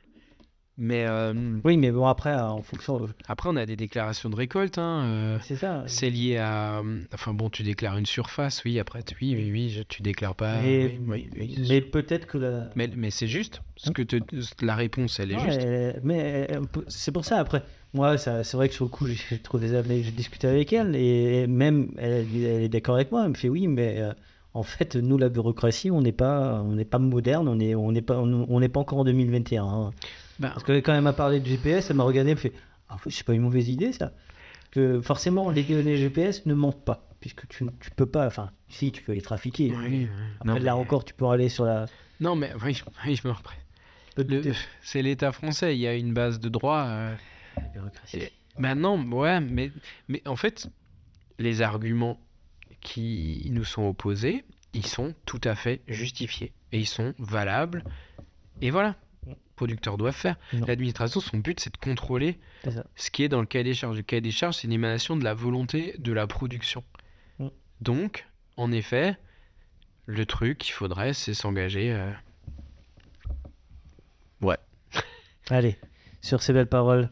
Mais euh, Oui, mais bon, après, en fonction. après, on a des déclarations de récolte. Hein, euh, C'est ça. c'est lié à. euh, Enfin bon, tu déclares une surface, oui. Après, tu- oui, oui, oui, tu déclares pas. Et- oui, oui, oui, Mais peut-être que la. mais, mais c'est juste. Ce que te- la réponse, elle est Ouais, juste. mais c'est pour ça, après, moi, c'est vrai que sur le coup, j'ai des années, j'ai discuté avec elle, et même, elle, elle est d'accord avec moi, elle me fait oui, mais euh, en fait, nous, la bureaucratie, on n'est pas, on n'est pas moderne, on n'est on n'est pas, on on n'est pas encore en 2021. hein. Bah, Parce que quand elle m'a parlé de GPS, elle m'a regardé, me fait, ah, c'est pas une mauvaise idée, ça. Que forcément, les données GPS ne mentent pas. puisque tu, tu peux pas, enfin, si, tu peux les trafiquer. Oui, oui. Après, Non, là mais- encore, tu peux aller sur la. Non, mais oui, oui, je me reprends. Le- C'est l'État français, il y a une base de droit. euh, et- non, ouais, mais, mais en fait, les arguments qui nous sont opposés, ils sont tout à fait justifiés. Et ils sont valables. Et voilà, producteurs doivent faire. L'administration, son but, c'est de contrôler ce qui est dans le cahier des charges. Le cahier des charges, c'est une émanation de la volonté de la production. Mm. Donc, en effet, le truc qu'il faudrait, c'est s'engager. euh, Ouais. Allez, sur ces belles paroles,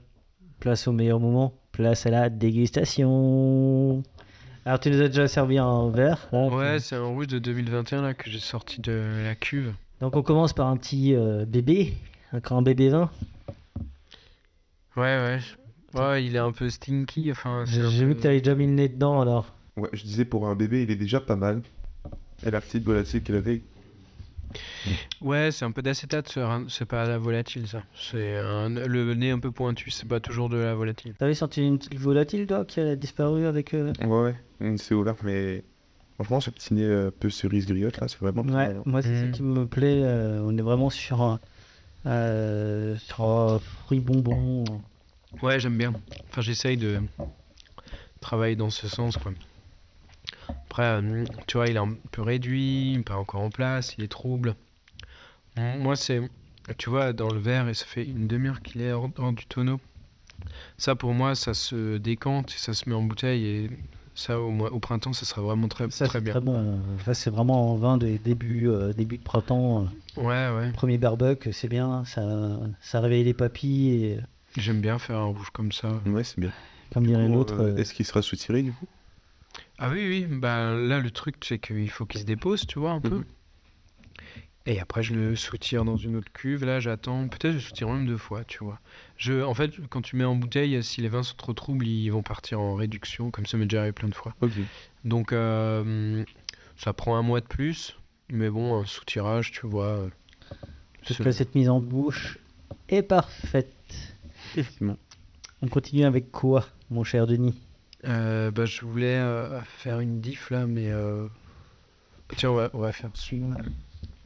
place au meilleur moment, place à la dégustation. Alors, tu nous as déjà servi un verre. là, Ouais, puis- c'est un rouge de 2021 là que j'ai sorti de la cuve. Donc, on commence par un petit euh, bébé, un grand bébé vin. Ouais, ouais. Ouais, il est un peu stinky. Enfin, c'est J'ai un vu que tu avais déjà mis le nez dedans alors. Ouais, je disais pour un bébé, il est déjà pas mal. Et la petite volatile qu'elle avait. Ouais, c'est un peu d'acétate, c'est un- c'est pas la volatile ça. C'est un... le nez un peu pointu, c'est pas toujours de la volatile. T'avais senti une petite volatile, toi, qui a disparu avec. euh, Ouais, ouais, une c'est ouvert, mais franchement, ce petit nez euh, un peu cerise griotte là, c'est vraiment. Ouais, moi, c'est ça Mm. qui me plaît. euh, on est vraiment sur un. Euh, sur un fruit bonbon. Ouais, j'aime bien. Enfin, j'essaye de travailler dans ce sens, quoi. Après, euh, tu vois, il est un peu réduit, pas encore en place, il est trouble. Moi, c'est, tu vois, dans le verre, et ça fait une demi-heure qu'il est hors, hors du tonneau. Ça, pour moi, ça se décante, ça se met en bouteille, et ça, au, mois- au printemps, ça sera vraiment très, Ça, très bien. très bon. Ça, c'est vraiment un vin de début, euh, début de printemps. euh, Ouais, ouais. Premier barbecue, c'est bien. Ça, ça réveille les papilles. Et, J'aime bien faire un rouge comme ça. Ouais, c'est bien. comme dirait l'autre. euh, euh, Est-ce qu'il sera soutiré du coup? Ah oui, oui, bah là le truc c'est qu'il faut qu'il se dépose, tu vois, un peu. Et après je le soutire dans une autre cuve, là j'attends, peut-être je le soutire même deux fois, tu vois. Je, en fait, quand tu mets en bouteille, si les vins sont trop troubles, ils vont partir en réduction, comme ça m'est déjà arrivé plein de fois. Donc euh, ça prend un mois de plus, mais bon, un soutirage, tu vois. euh, Parce que cette mise en bouche est parfaite. Effectivement. On continue avec quoi, mon cher Denis? Euh, bah, je voulais euh, faire une diff là, mais. euh, Tiens, on va, on va faire celui-là.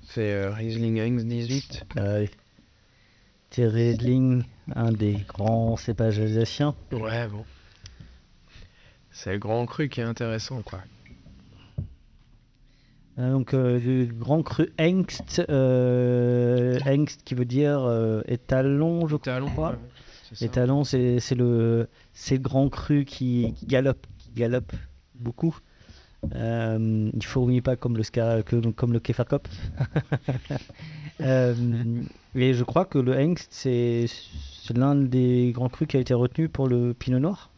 C'est euh, Riesling Heinz 18. Allez. C'est Riesling, un des grands cépages alsaciens. Ouais, bon. C'est le grand cru qui est intéressant, quoi. Euh, donc, euh, le grand cru Hengst, euh, Hengst qui veut dire euh, étalon, je Talon, crois. ouais. Étalon, c'est le, c'est le grand cru qui, qui galope, qui galope beaucoup. Euh, il fourmille pas comme le, ska, que, comme le Kefarkop. euh, et je crois que le Hengst, c'est c'est l'un des grands crus qui a été retenu pour le Pinot Noir.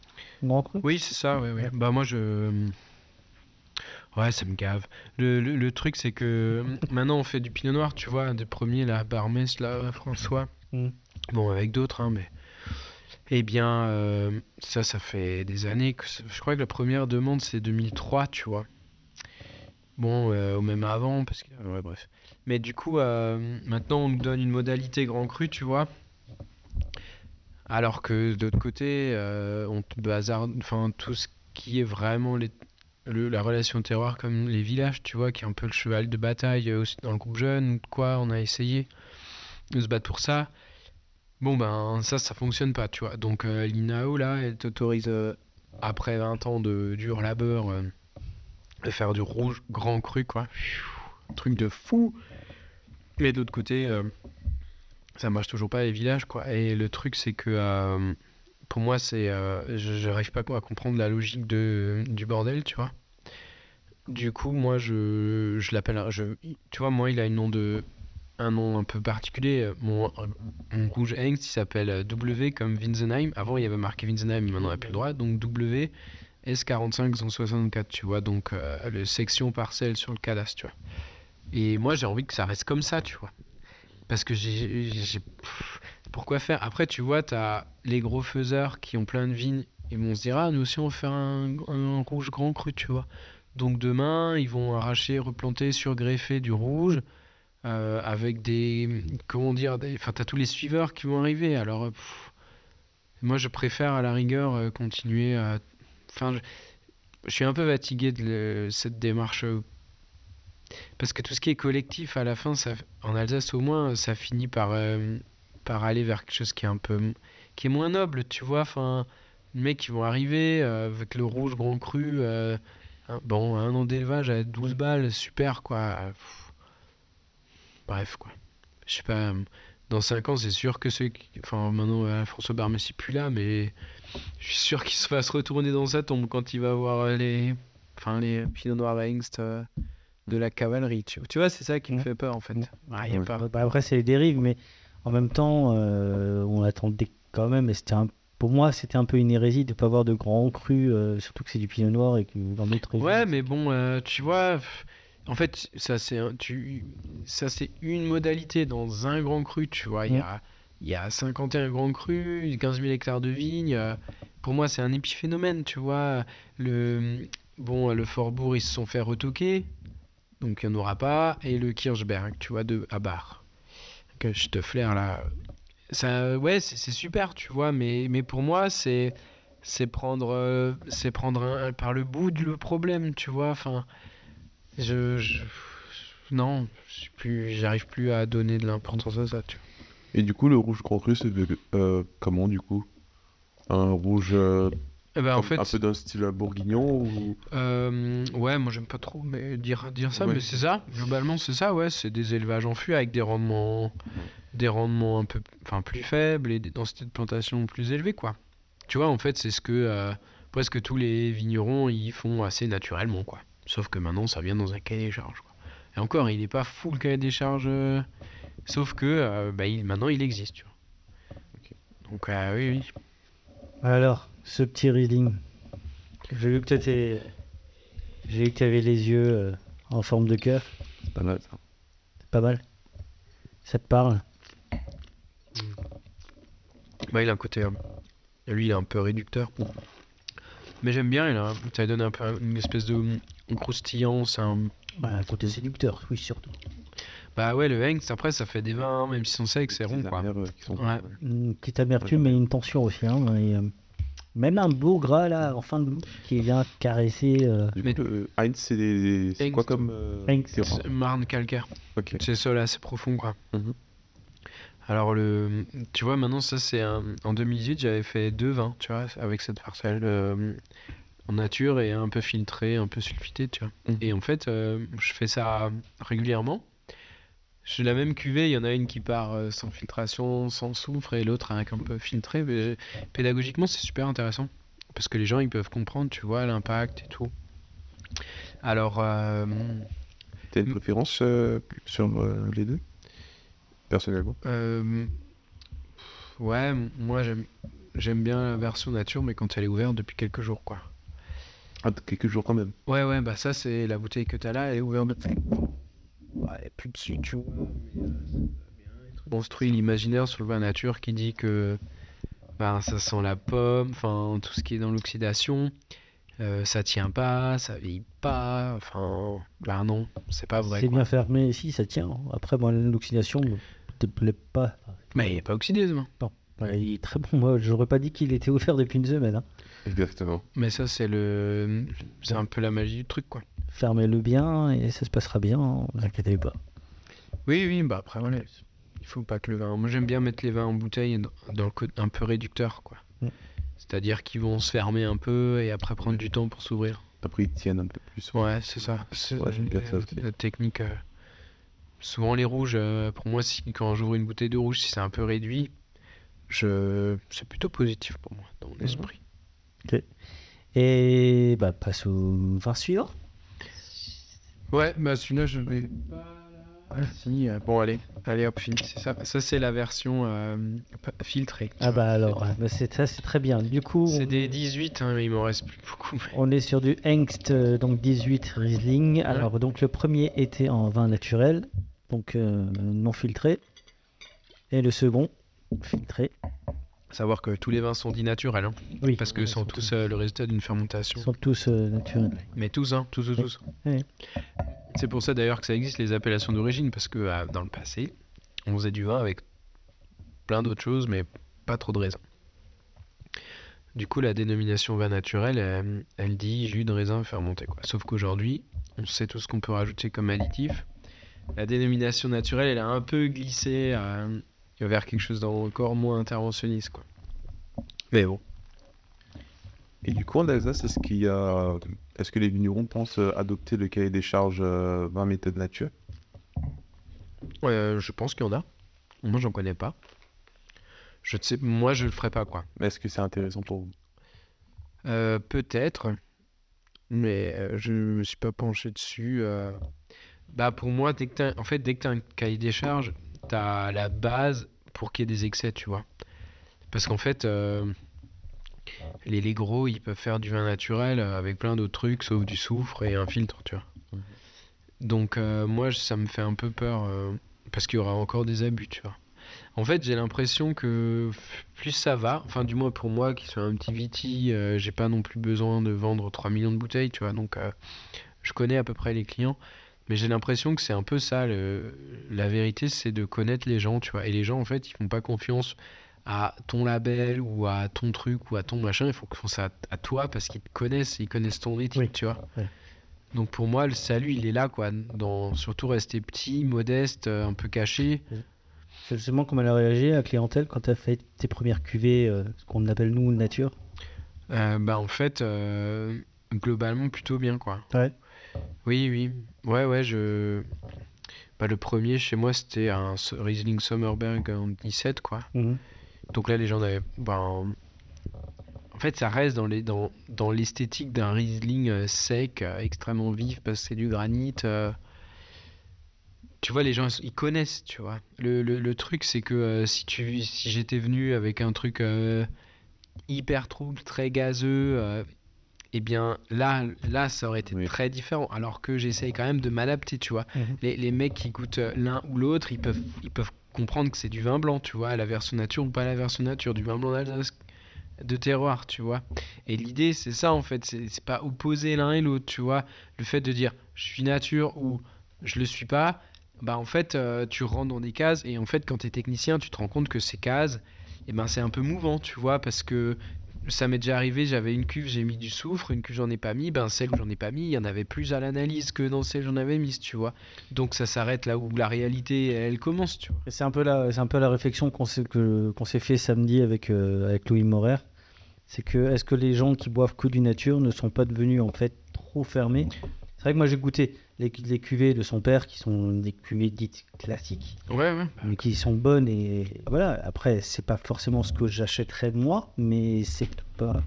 Grand cru Oui, c'est ça, ouais, ouais. Bah, moi, je. Ouais, ça me gave. Le, le, le truc, c'est que maintenant, on fait du pinot noir, tu vois, des premiers, là, Barmès, là, François. Mm. Bon, avec d'autres, hein, mais. Eh bien, euh, ça, ça fait des années que. Je crois que la première demande, c'est 2003, tu vois. Bon, euh, ou même avant, parce que. Ouais, bref. Mais du coup, euh, maintenant, on nous donne une modalité grand cru, tu vois. Alors que de l'autre côté, euh, on te bazarde, enfin tout ce qui est vraiment le- la relation terroir comme les villages, tu vois, qui est un peu le cheval de bataille aussi dans le groupe jeune, quoi, on a essayé de se battre pour ça. Bon ben ça, ça fonctionne pas, tu vois. Donc euh, l'INAO là, elle t'autorise euh, après 20 ans de dur labeur euh, de faire du rouge grand cru, quoi. Truc de fou. Mais de l'autre côté, euh, ça marche toujours pas les villages quoi et le truc c'est que euh, pour moi c'est je j'arrive pas à comprendre la logique de du bordel tu vois du coup moi je je l'appelle tu vois moi il a une nom de un nom un peu particulier mon, mon rouge Hengst il s'appelle euh, W comme Winsenheim avant il y avait marqué Winsenheim mais maintenant il n'y a plus le droit donc W S45 164 tu vois donc euh, le section parcelle sur le cadastre tu vois et moi j'ai envie que ça reste comme ça tu vois parce que j'ai. Pourquoi faire? Après, tu vois, t'as les gros faiseurs qui ont plein de vignes. Ils vont se dire, ah, nous aussi, on va faire un, un rouge grand cru, tu vois. Donc demain, ils vont arracher, replanter, surgreffer du rouge euh, avec des. Comment dire des- Enfin, t'as tous les suiveurs qui vont arriver. Alors, euh, moi, je préfère à la rigueur euh, continuer à. Enfin, je- suis un peu fatigué de cette démarche. Parce que tout ce qui est collectif, à la fin, en Alsace au moins, ça finit par, par aller vers quelque chose qui est un peu. qui est moins noble, tu vois. Enfin, les mecs qui vont arriver avec le rouge grand cru. bon, un an d'élevage à 12 balles, super, quoi. Pff. Bref, quoi. Je sais pas. Dans 5 ans, c'est sûr que ceux qui. Enfin, maintenant, euh, François Barmé, c'est plus là, mais je suis sûr qu'il se fasse retourner dans sa tombe quand il va voir euh, les. Enfin, les Pinot Noir Hengst euh, de la cavalerie. Tu, tu vois, c'est ça qui me Mhm. fait peur, en fait. Ah, y a Ouais. pas. Bah, après, c'est les dérives, mais en même temps, euh, on attendait quand même. Et c'était un- pour moi, c'était un peu une hérésie de ne pas avoir de grands crus, euh, surtout que c'est du pinot noir et que dans d'autres. Ouais, mais bon, euh, tu vois, en fait, ça c'est un- tu, ça c'est une modalité dans un grand cru, tu vois. Il y Mm. a, il y a 51 grands crus, 15 000 hectares de vignes. euh, Pour moi, c'est un épiphénomène, tu vois. Le, bon, le Fortbourg, ils se sont fait retoquer, donc il n'y en aura pas. Et le Kirchberg, tu vois, de à Bar. Que je te flaire là. Ça, ouais, c'est c'est super, tu vois, mais, mais pour moi, c'est c'est prendre, euh, c'est prendre un- par le bout du problème, tu vois. Enfin, je, je- non, j'arrive plus à donner de l'importance à ça, tu vois. Et du coup, le rouge grand cru, c'est euh, comment du coup? Un rouge euh, Eh ben, en comme- fait, un peu d'un style bourguignon ou euh, ouais, moi j'aime pas trop mais dire, dire ça, Ouais. mais c'est ça. Globalement, c'est ça, ouais. C'est des élevages en fût avec des rendements, des rendements un peu, enfin, plus faibles et des densités de plantation plus élevées, quoi. Tu vois, en fait, c'est ce que euh, presque tous les vignerons ils font assez naturellement, quoi. Sauf que maintenant, ça vient dans un cahier des charges, quoi. Et encore, il est pas fou le cahier des charges. euh, sauf que euh, bah, il- maintenant, il existe, tu vois. Donc, euh, oui, oui. Alors, ce petit Riesling. J'ai vu que t'étais- J'ai vu que tu avais les yeux euh, en forme de cœur. pas mal ça. C'est pas mal. Ça te parle? Bah, il a un côté. euh, lui, il est un peu réducteur. Mais j'aime bien, il a, ça lui donne un peu une espèce de croustillant. c'est Un... Bah, Un côté séducteur, oui, surtout. Bah ouais, le Hengst, après, ça fait des vins, même s'ils sont secs, c'est rond, quoi. euh, sont- Ouais. Une petite amertume et une tension aussi. hein, et, euh, même un beau gras là, en fin de qui vient caresser. euh, Du Mais- coup, le Heinz, c'est des... c'est quoi comme euh, C'est Marne calcaire. C'est sol assez profond, quoi. Mhm. Alors, le, tu vois, maintenant, ça, c'est un- en 2018, j'avais fait deux vins, tu vois, avec cette parcelle euh, en nature et un peu filtré, un peu sulfité, tu vois. Mhm. Et en fait, euh, je fais ça régulièrement. J'ai la même cuvée, il y en a une qui part euh, sans filtration, sans soufre, et l'autre avec un peu filtré. Mais pédagogiquement, c'est super intéressant. Parce que les gens, ils peuvent comprendre, tu vois, l'impact et tout. Alors, euh, T'as une Mm. préférence euh, sur euh, les deux Personnellement? Euh, ouais, moi j'aime bien la version nature, mais quand elle est ouverte depuis quelques jours, quoi. Ah, quelques jours quand même. Ouais, ouais, bah ça c'est la bouteille que t'as là, elle est ouverte. Ouais, elle est plus dessus, tu vois. mais, euh, Construit l'imaginaire sur le vin nature qui dit que ben, ça sent la pomme, enfin tout ce qui est dans l'oxydation, euh, ça tient pas, ça vieillit pas, enfin, bah non, c'est pas vrai. c'est bien fermé, si ça tient. Après, moi, l'oxydation ne te plaît pas. Mais il est pas oxydé ce vin. Voilà, il est très bon. Moi, j'aurais pas dit qu'il était ouvert depuis une semaine. hein. Exactement. Mais ça c'est le, c'est un peu la magie du truc, quoi. Fermez-le bien et ça se passera bien. Ne vous inquiétez pas. Oui, oui, bah après, voilà. Il faut pas que le vin. Moi, j'aime bien mettre les vins en bouteille dans, dans le côté un peu réducteur, quoi. Mm. C'est-à-dire qu'ils vont se fermer un peu et après prendre du temps pour s'ouvrir. Après, ils tiennent un peu plus. Ouais, c'est ça. C'est Ouais, j'aime bien ça aussi. la technique. euh, Souvent, les rouges, euh, pour moi, si, quand j'ouvre une bouteille de rouge, si c'est un peu réduit, je... c'est plutôt positif pour moi, dans mon esprit. Et bah, passe au vin suivant. Ouais, bah celui-là, je vais. Ouais, si, euh, bon, allez, allez, hop, fini, c'est ça. Ça, c'est la version euh, filtrée. Ah bah alors, bah, c'est ça, c'est très bien. Du coup, C'est des 18, hein, mais il m'en reste plus beaucoup. mais- on est sur du Hengst, euh, donc 18 Riesling. Alors donc le premier était en vin naturel, donc euh, non filtré, et le second filtré. Savoir que tous les vins sont dits naturels, hein, Oui, parce que sont tous euh, le résultat d'une fermentation. Ils sont tous euh, naturels. Mais tous, hein, tous, tous, Oui. tous. C'est pour ça d'ailleurs que ça existe les appellations d'origine, parce que euh, dans le passé, on faisait du vin avec plein d'autres choses, mais pas trop de raisins. Du coup, la dénomination vin naturel, elle, elle dit jus de raisin fermenté. Quoi. Sauf qu'aujourd'hui, on sait tout ce qu'on peut rajouter comme additif. La dénomination naturelle, elle a un peu glissé euh, vers quelque chose d'encore moins interventionniste. Quoi. Mais bon. Et du coup, en Alsace, est-ce qu'il y a... Est-ce que les vignerons pensent euh, adopter le cahier des charges euh, 20 méthodes nature? Euh, je pense qu'il y en a. Moi, j'en connais pas. Je ne sais, moi, je le ferai pas, quoi. Mais Est-ce que c'est intéressant pour vous? Euh, Peut-être, mais euh, je me suis pas penché dessus. euh. Bah pour moi, dès que en fait, dès que tu as un cahier des charges, tu as la base pour qu'il y ait des excès, tu vois. Parce qu'en fait, euh, les, les gros, ils peuvent faire du vin naturel euh, avec plein d'autres trucs, sauf du soufre et un filtre, tu vois. Donc euh, moi, ça me fait un peu peur, parce qu'il y aura encore des abus, tu vois. En fait, j'ai l'impression que plus ça va, enfin du moins pour moi qui suis un petit viti, j'ai pas non plus besoin de vendre 3 millions de bouteilles, tu vois, donc je connais à peu près les clients, mais j'ai l'impression que c'est un peu ça, le- la vérité c'est de connaître les gens, tu vois, et les gens en fait ils font pas confiance à ton label ou à ton truc ou à ton machin, ils font confiance à, à toi parce qu'ils te connaissent, ils connaissent ton éthique, tu vois. ouais. Donc pour moi le salut il est là quoi, dans surtout rester petit, modeste, euh, un peu caché. C'est justement comment elle a réagi, la clientèle, quand tu as fait tes premières cuvées, euh, ce qu'on appelle nous nature? Euh, bah en fait, euh, globalement plutôt bien quoi. Ouais. Oui, oui. Ouais, ouais, je... Bah, le premier chez moi c'était un Riesling Sommerberg en 17 quoi. Mhm. Donc là les gens avaient... bah, en... fait ça reste dans les dans, dans l'esthétique d'un Riesling euh, sec, euh, extrêmement vif parce que c'est du granit. euh. Tu vois les gens ils connaissent, tu vois. Le, le, le truc c'est que si tu si j'étais venu avec un truc hyper trouble, très gazeux, eh bien là, là, ça aurait été Oui. très différent. Alors que j'essaye quand même de m'adapter, tu vois. Mhm. Les, les mecs qui goûtent euh, l'un ou l'autre, ils peuvent, ils peuvent comprendre que c'est du vin blanc, tu vois, la version nature ou pas la version nature, du vin blanc d'Alsace de terroir, tu vois. Et l'idée, c'est ça, en fait, c'est c'est pas opposer l'un et l'autre, tu vois. Le fait de dire je suis nature ou je le suis pas, bah en fait, euh, tu rentres dans des cases et en fait, quand tu es technicien, tu te rends compte que ces cases, eh ben, c'est un peu mouvant, tu vois, parce que ça m'est déjà arrivé, j'avais une cuve, j'ai mis du soufre, une cuve j'en ai pas mis, ben celle où j'en ai pas mis, il y en avait plus à l'analyse que dans celle où j'en avais mise, tu vois. Donc ça s'arrête là où la réalité elle commence, tu vois. C'est un peu la, un peu la réflexion qu'on s'est, s'est fait samedi avec, euh, avec Louis Morer. C'est que est-ce que les gens qui boivent que du nature ne sont pas devenus en fait trop fermés? C'est vrai que moi j'ai goûté les, les cuvées de son père qui sont des cuvées dites classiques, Ouais, ouais. mais qui sont bonnes et voilà. Après c'est pas forcément ce que j'achèterais moi, mais c'est pas,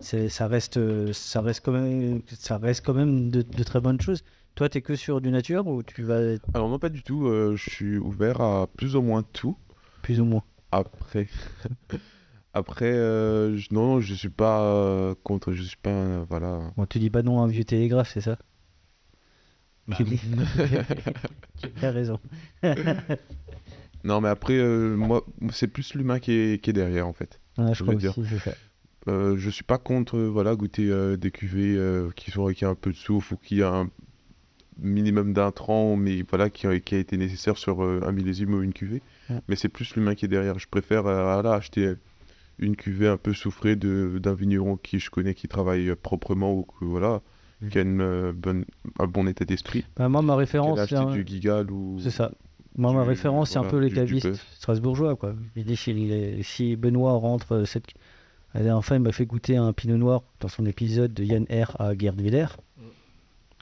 ça reste, ça reste quand même, ça reste quand même de, de très bonnes choses. Toi t'es que sur du nature ou tu vas être Alors non, pas du tout. euh, je suis ouvert à plus ou moins tout. plus ou moins Après, après, euh, je- non, je suis pas euh, contre. Je suis pas, euh, voilà. Bon, tu dis pas non à un vieux télégraphe, c'est ça? Tu dis- Tu as raison. Non, mais après, euh, moi, c'est plus l'humain qui est, qui est derrière en fait. Ouais, je Je crois dire. ça. Euh, je suis pas contre, euh, voilà, goûter euh, des cuvées euh, qui sont qui a un peu de souffle ou qui a un minimum d'intrants, mais voilà, qui a, qui a été nécessaire sur euh, un millésime ou une cuvée. Ouais. Mais c'est plus l'humain qui est derrière. Je préfère euh, voilà, acheter une cuvée un peu soufrée de d'un vigneron qui je connais qui travaille proprement ou que voilà, Mm. qui a une euh, bonne, un bon état d'esprit. Bah, moi, ma référence, c'est un- du Gigal ou c'est ça. Moi, ma référence, c'est un peu strasbourgeois. Quoi. Je dis, si, Benoît rentre euh, cette... La dernière fois, il m'a fait goûter un pinot noir dans son épisode de Yann R à Gerdwiller.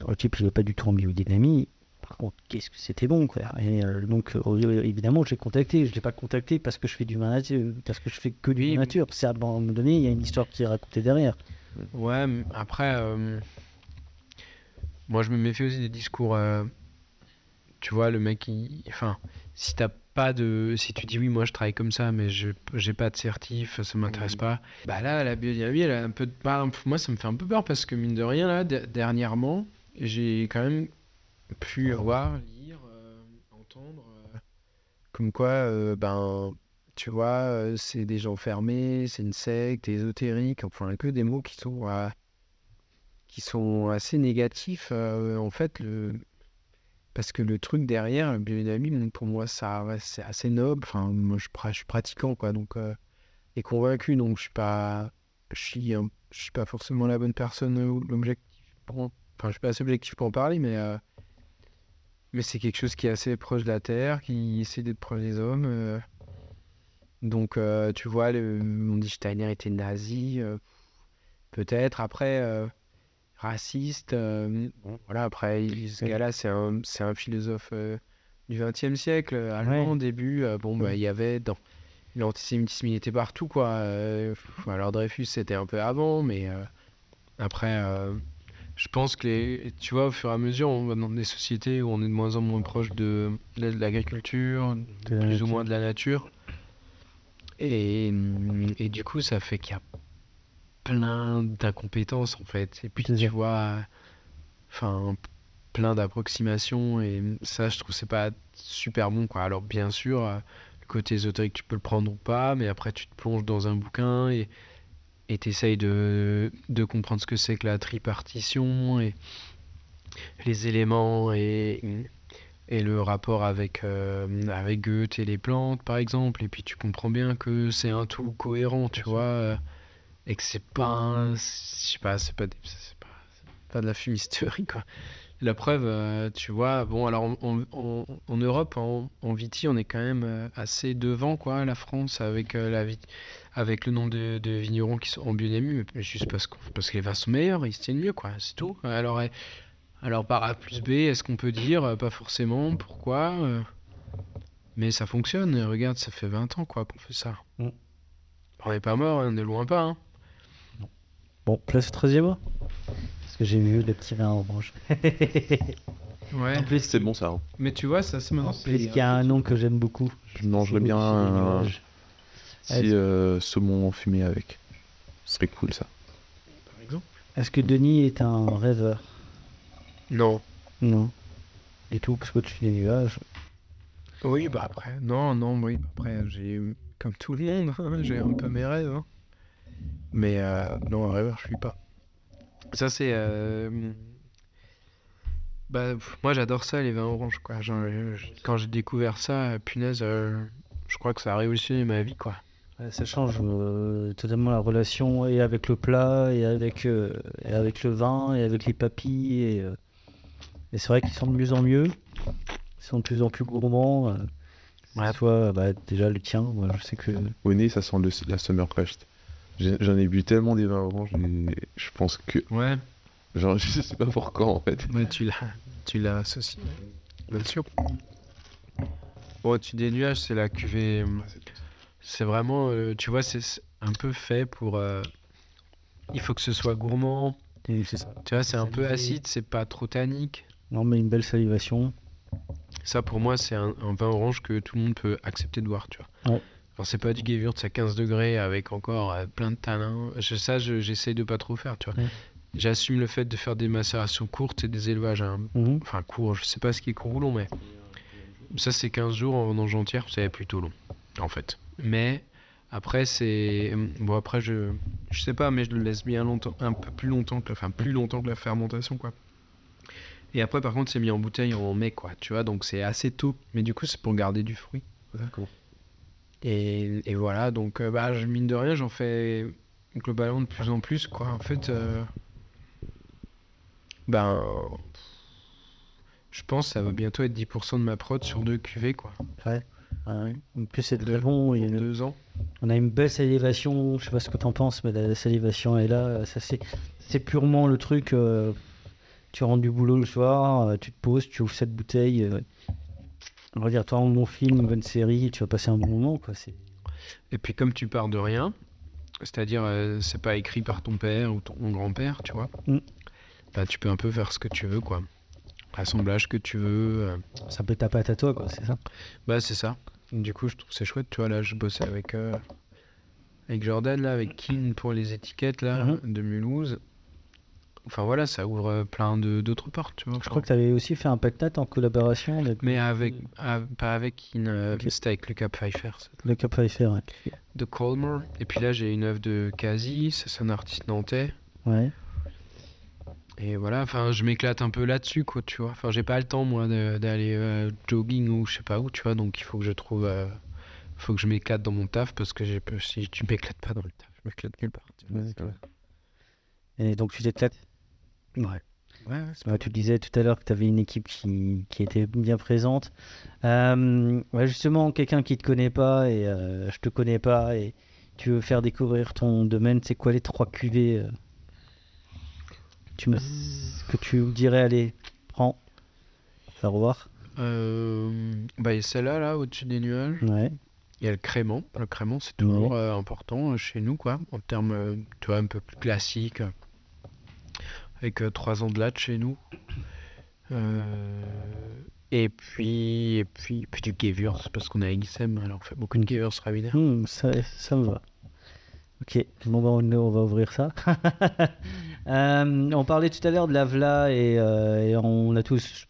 Le type, il n'est pas du tout en biodynamie. Par contre, qu'est-ce que c'était bon, quoi. Et, euh, donc, euh, évidemment, j'ai contacté. Je ne l'ai pas contacté parce que je fais du vin nature, parce que je fais que du Oui, nature. C'est à un moment donné, il y a une histoire qui est racontée derrière. Ouais, mais après, euh, moi je me méfie aussi des discours. euh, tu vois, le mec, il... enfin, si t'as pas de. Si tu dis oui, moi je travaille comme ça, mais je j'ai pas de certif, ça m'intéresse pas. Bah là, la biodynamie, elle a un peu de. bah, moi, ça me fait un peu peur parce que mine de rien, là, de- dernièrement, j'ai quand même pu voir, lire, euh, entendre. euh, comme quoi, ben. Tu vois, c'est des gens fermés, c'est une secte, ésotérique, enfin que des mots qui sont, euh, qui sont assez négatifs. euh, en fait, le... parce que le truc derrière, le biodynamie, pour moi, ça, c'est assez noble. Enfin, moi, je, je suis pratiquant, quoi, donc, euh, et convaincu, donc je suis pas, je suis, suis pas forcément la bonne personne ou l'objectif pour en- Enfin, je suis pas assez objectif pour en parler, mais, euh, mais c'est quelque chose qui est assez proche de la Terre, qui essaie d'être proche des hommes. euh. Donc, euh, tu vois, le, on dit Steiner était nazi, euh, peut-être. Après, euh, raciste. euh, bon, voilà, après, il- ce Ouais. gars-là, c'est un, un philosophe euh, du XXe siècle, euh, allemand au début. bon, bah, il y avait dans l'antisémitisme, il était partout, quoi. alors, Dreyfus, c'était un peu avant, mais après, je pense que, les, tu vois, au fur et à mesure, on va dans des sociétés où on est de moins en moins proche de, de l'agriculture, la plus ou moins de la nature. Et, et du coup, ça fait qu'il y a plein d'incompétences, en fait. Et puis, tu vois, enfin, plein d'approximations. Et ça, je trouve que c'est pas super bon, quoi. Alors, bien sûr, le côté ésotérique, tu peux le prendre ou pas, mais après, tu te plonges dans un bouquin et et t'essayes de, de comprendre ce que c'est que la tripartition et les éléments et, et le rapport avec, euh, avec Goethe et les plantes, par exemple. Et puis tu comprends bien que c'est un tout cohérent, tu vois, euh, et que c'est pas, un- je sais pas, c'est pas, pas, pas de la fumisterie, quoi. La preuve, euh, tu vois, bon, alors en, Europe, en, en Viti, on est quand même euh, assez devant, quoi, la France, avec, euh, la, avec le nombre de, de vignerons qui sont en mais juste parce, qu'on- parce que les vins sont meilleurs, ils se tiennent mieux, quoi, c'est tout. Alors, eh, alors par A plus B, est-ce qu'on peut dire Pas forcément, pourquoi euh, Mais ça fonctionne, et regarde, ça fait 20 ans, quoi, qu'on fait ça. Mm. On n'est pas mort, on ne loin pas, hein. Bon, place au 13 mois Parce que j'ai vu le petit vin orange. Ouais. En plus, C'est bon ça. hein. Mais tu vois, ça, ça me en rappelle. plus, il y a un nom que j'aime beaucoup. Je mangerais bien un nuages. si euh, saumon fumé avec. Ce serait cool ça. Par exemple Est-ce que Denis est un rêveur? Non. Non. Et tout, parce que tu des nuages. Oui, bah après, non, non, oui, bah après, j'ai, comme tout le monde, hein, j'ai un peu mes rêves. hein. Mais euh, non, un rêveur, je suis pas. Ça, c'est. euh, Bah, pff, moi, j'adore ça, les vins oranges, quoi. Genre, quand j'ai découvert ça, euh, punaise, euh, je crois que ça a révolutionné ma vie, quoi. Ça change euh, totalement la relation et avec le plat, et avec, euh, et avec le vin, et avec les papilles. Et, euh, et c'est vrai qu'ils sont de mieux en mieux. Ils sont de plus en plus gourmands. euh. Ouais. Toi, bah, déjà le tien, moi, je sais que. Au nez, ça sent le- la Summer Crest. J'en ai bu tellement des vins oranges, et je pense que. Ouais, Genre, je sais pas pourquoi en fait. ouais tu l'as, tu l'as associé. Bien sûr. Bon, tu des nuages, c'est la cuvée. C'est vraiment, euh, tu vois, c'est un peu fait pour. euh, il faut que ce soit gourmand. et c'est ça. Tu vois, c'est un peu acide, c'est pas trop tannique. Non, mais une belle salivation. Ça, pour moi, c'est un, un vin orange que tout le monde peut accepter de boire, tu vois. Ouais. Alors, c'est pas du Gewürz à 15 degrés avec encore euh, plein de tanins. Je, ça, je- j'essaye de pas trop faire, tu vois. Ouais. J'assume le fait de faire des macérations courtes et des élevages, hein. Mhm. enfin courts, je sais pas ce qui est court ou long, mais ça, c'est 15 jours en vendange entière, c'est plutôt long, en fait. Mais après, c'est. Bon, après, je. Je sais pas, mais je le laisse bien longtemps, un peu plus longtemps que. Enfin, plus longtemps que la fermentation, quoi. Et après, par contre, c'est mis en bouteille en mai, quoi, tu vois, donc c'est assez tôt. Mais du coup, c'est pour garder du fruit. D'accord. Et, et voilà, donc, euh, bah, mine de rien, j'en fais globalement de plus en plus, quoi. En fait, euh, ben. euh, je pense que ça va bientôt être 10% de ma prod sur deux cuvées, quoi. Ouais. Ouais. En plus, c'est très bon. il y a En une- deux ans. On a une belle salivation, je sais pas ce que t'en penses, mais la salivation est là. Ça c'est, c'est purement le truc. euh, tu rentres du boulot le soir, euh, tu te poses, tu ouvres cette bouteille. euh, on va dire, toi, un bon film, une bonne série, tu vas passer un bon moment, quoi. C'est... Et puis comme tu pars de rien, c'est-à-dire euh, c'est pas écrit par ton père ou ton grand-père, tu vois, Mm. bah, tu peux un peu faire ce que tu veux, quoi. Assemblage que tu veux. euh, Ça peut ta patte à toi, quoi. C'est ça? Bah c'est ça. Du coup je trouve c'est chouette, tu vois, là je bossais avec, euh, avec Jordan, là, avec King pour les étiquettes, là, Mhm. de Mulhouse. Enfin voilà, ça ouvre euh, plein de d'autres portes, tu vois. Je crois que tu avais aussi fait un pactate en collaboration avec Mais avec, pas avec King, euh, Ok. c'était avec Lucas Pfeiffer, ça. le Cap Pfeiffer. Ouais. de Colmar. Et puis là j'ai une œuvre de Kazi, c'est un artiste nantais. Ouais. Et voilà, enfin, je m'éclate un peu là-dessus, quoi, tu vois. Enfin, j'ai pas le temps, moi, de- d'aller euh, jogging ou je sais pas où, tu vois. Donc, il faut que je trouve. euh, faut que je m'éclate dans mon taf parce que j'ai si tu m'éclates pas dans le taf, je m'éclate nulle part. Et donc tu t'éclates Ouais. Tu disais tout à l'heure que tu avais une équipe qui, qui était bien présente. Euh, ouais, justement, quelqu'un qui te connaît pas et euh, je te connais pas et tu veux faire découvrir ton domaine, c'est quoi les trois cuvées euh, tu me... que tu me dirais, allez, prends, faire voir. Euh, bah, il y a celle-là, là, au-dessus des nuages. Ouais. Il y a le crément. Le crément, c'est toujours euh, important chez nous, quoi. En termes, euh, tu vois, un peu plus classique. Avec euh, trois ans de latte chez nous. Euh, et puis, et puis, puis du Gewürz, parce qu'on à Ixem, alors on fait beaucoup de Gewürz Rabiner. Hmm, ça, ça me va. Ok, bon, bah, on, on va ouvrir ça. Euh, on parlait tout à l'heure de la vla et, et on a tous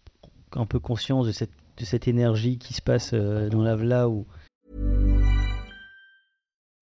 un peu conscience de cette, de cette énergie qui se passe dans la vla où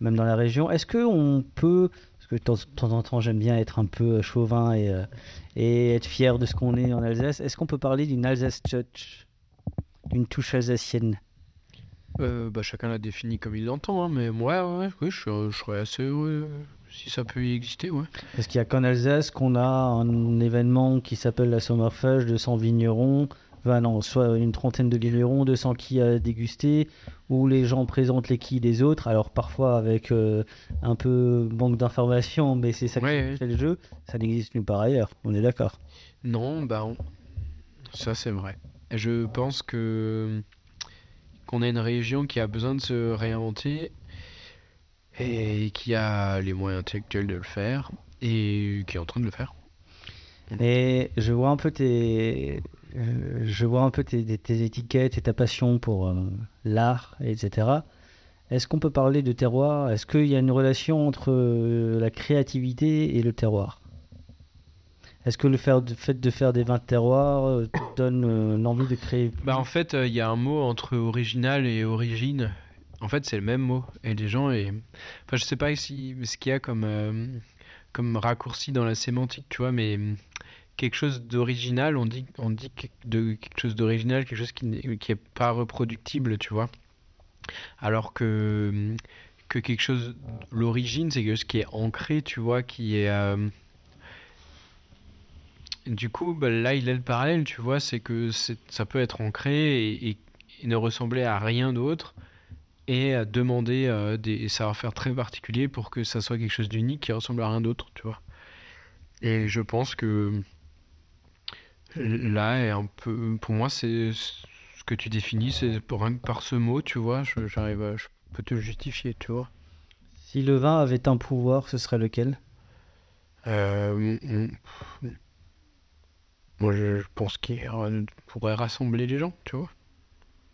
Même dans la région. Est-ce qu'on peut, parce que de temps, en temps j'aime bien être un peu euh, chauvin et, euh, et être fier de ce qu'on est en Alsace, est-ce qu'on peut parler d'une Alsace Touch, d'une touche alsacienne? Euh, bah, chacun l'a défini comme il l'entend, hein, mais moi, ouais, ouais, oui, je, je serais assez heureux si ça peut y exister, ouais. Parce qu'il n'y a qu'en Alsace qu'on a un événement qui s'appelle la Sommerfest de 100 vignerons, enfin non, soit une trentaine de vignerons, 200 quilles à déguster, où les gens présentent les quilles des autres, alors parfois avec euh, un peu manque d'informations, mais c'est ça qui Ouais, ouais. fait le jeu, ça n'existe nulle part ailleurs, on est d'accord. Non, bah, on- ça c'est vrai. Je pense que qu'on a une région qui a besoin de se réinventer et qui a les moyens intellectuels de le faire et qui est en train de le faire. Et je vois un peu tes, euh, je vois un peu tes, tes- tes étiquettes et ta passion pour euh, l'art, etc. Est-ce qu'on peut parler de terroir? Est-ce qu'il y a une relation entre euh, la créativité et le terroir? Est-ce que le fait de faire des vins de terroir te donne l'envie de créer Bah en fait, il y a un mot entre original et origine. En fait, c'est le même mot. Et les gens, et... enfin, je sais pas si, ce qu'il y a comme, comme raccourci dans la sémantique, tu vois, mais quelque chose d'original, on dit, on dit de quelque chose d'original, quelque chose qui n'est qui est pas reproductible, tu vois. Alors que, que quelque chose, l'origine, c'est quelque chose qui est ancré, tu vois, qui est. euh, du coup, bah, là, il est le parallèle, tu vois, c'est que ça peut être ancré et ne ressembler à rien d'autre et à demander euh, des savoir-faire très particuliers pour que ça soit quelque chose d'unique qui ressemble à rien d'autre, tu vois. Et je pense que là, est un peu, pour moi, c'est ce que tu définis, c'est pour rien que par ce mot, tu vois, je- j'arrive à, je peux te le justifier, tu vois. Si le vin avait un pouvoir, ce serait lequel? Euh, moi, je pense qu'il pourrait rassembler les gens, tu vois.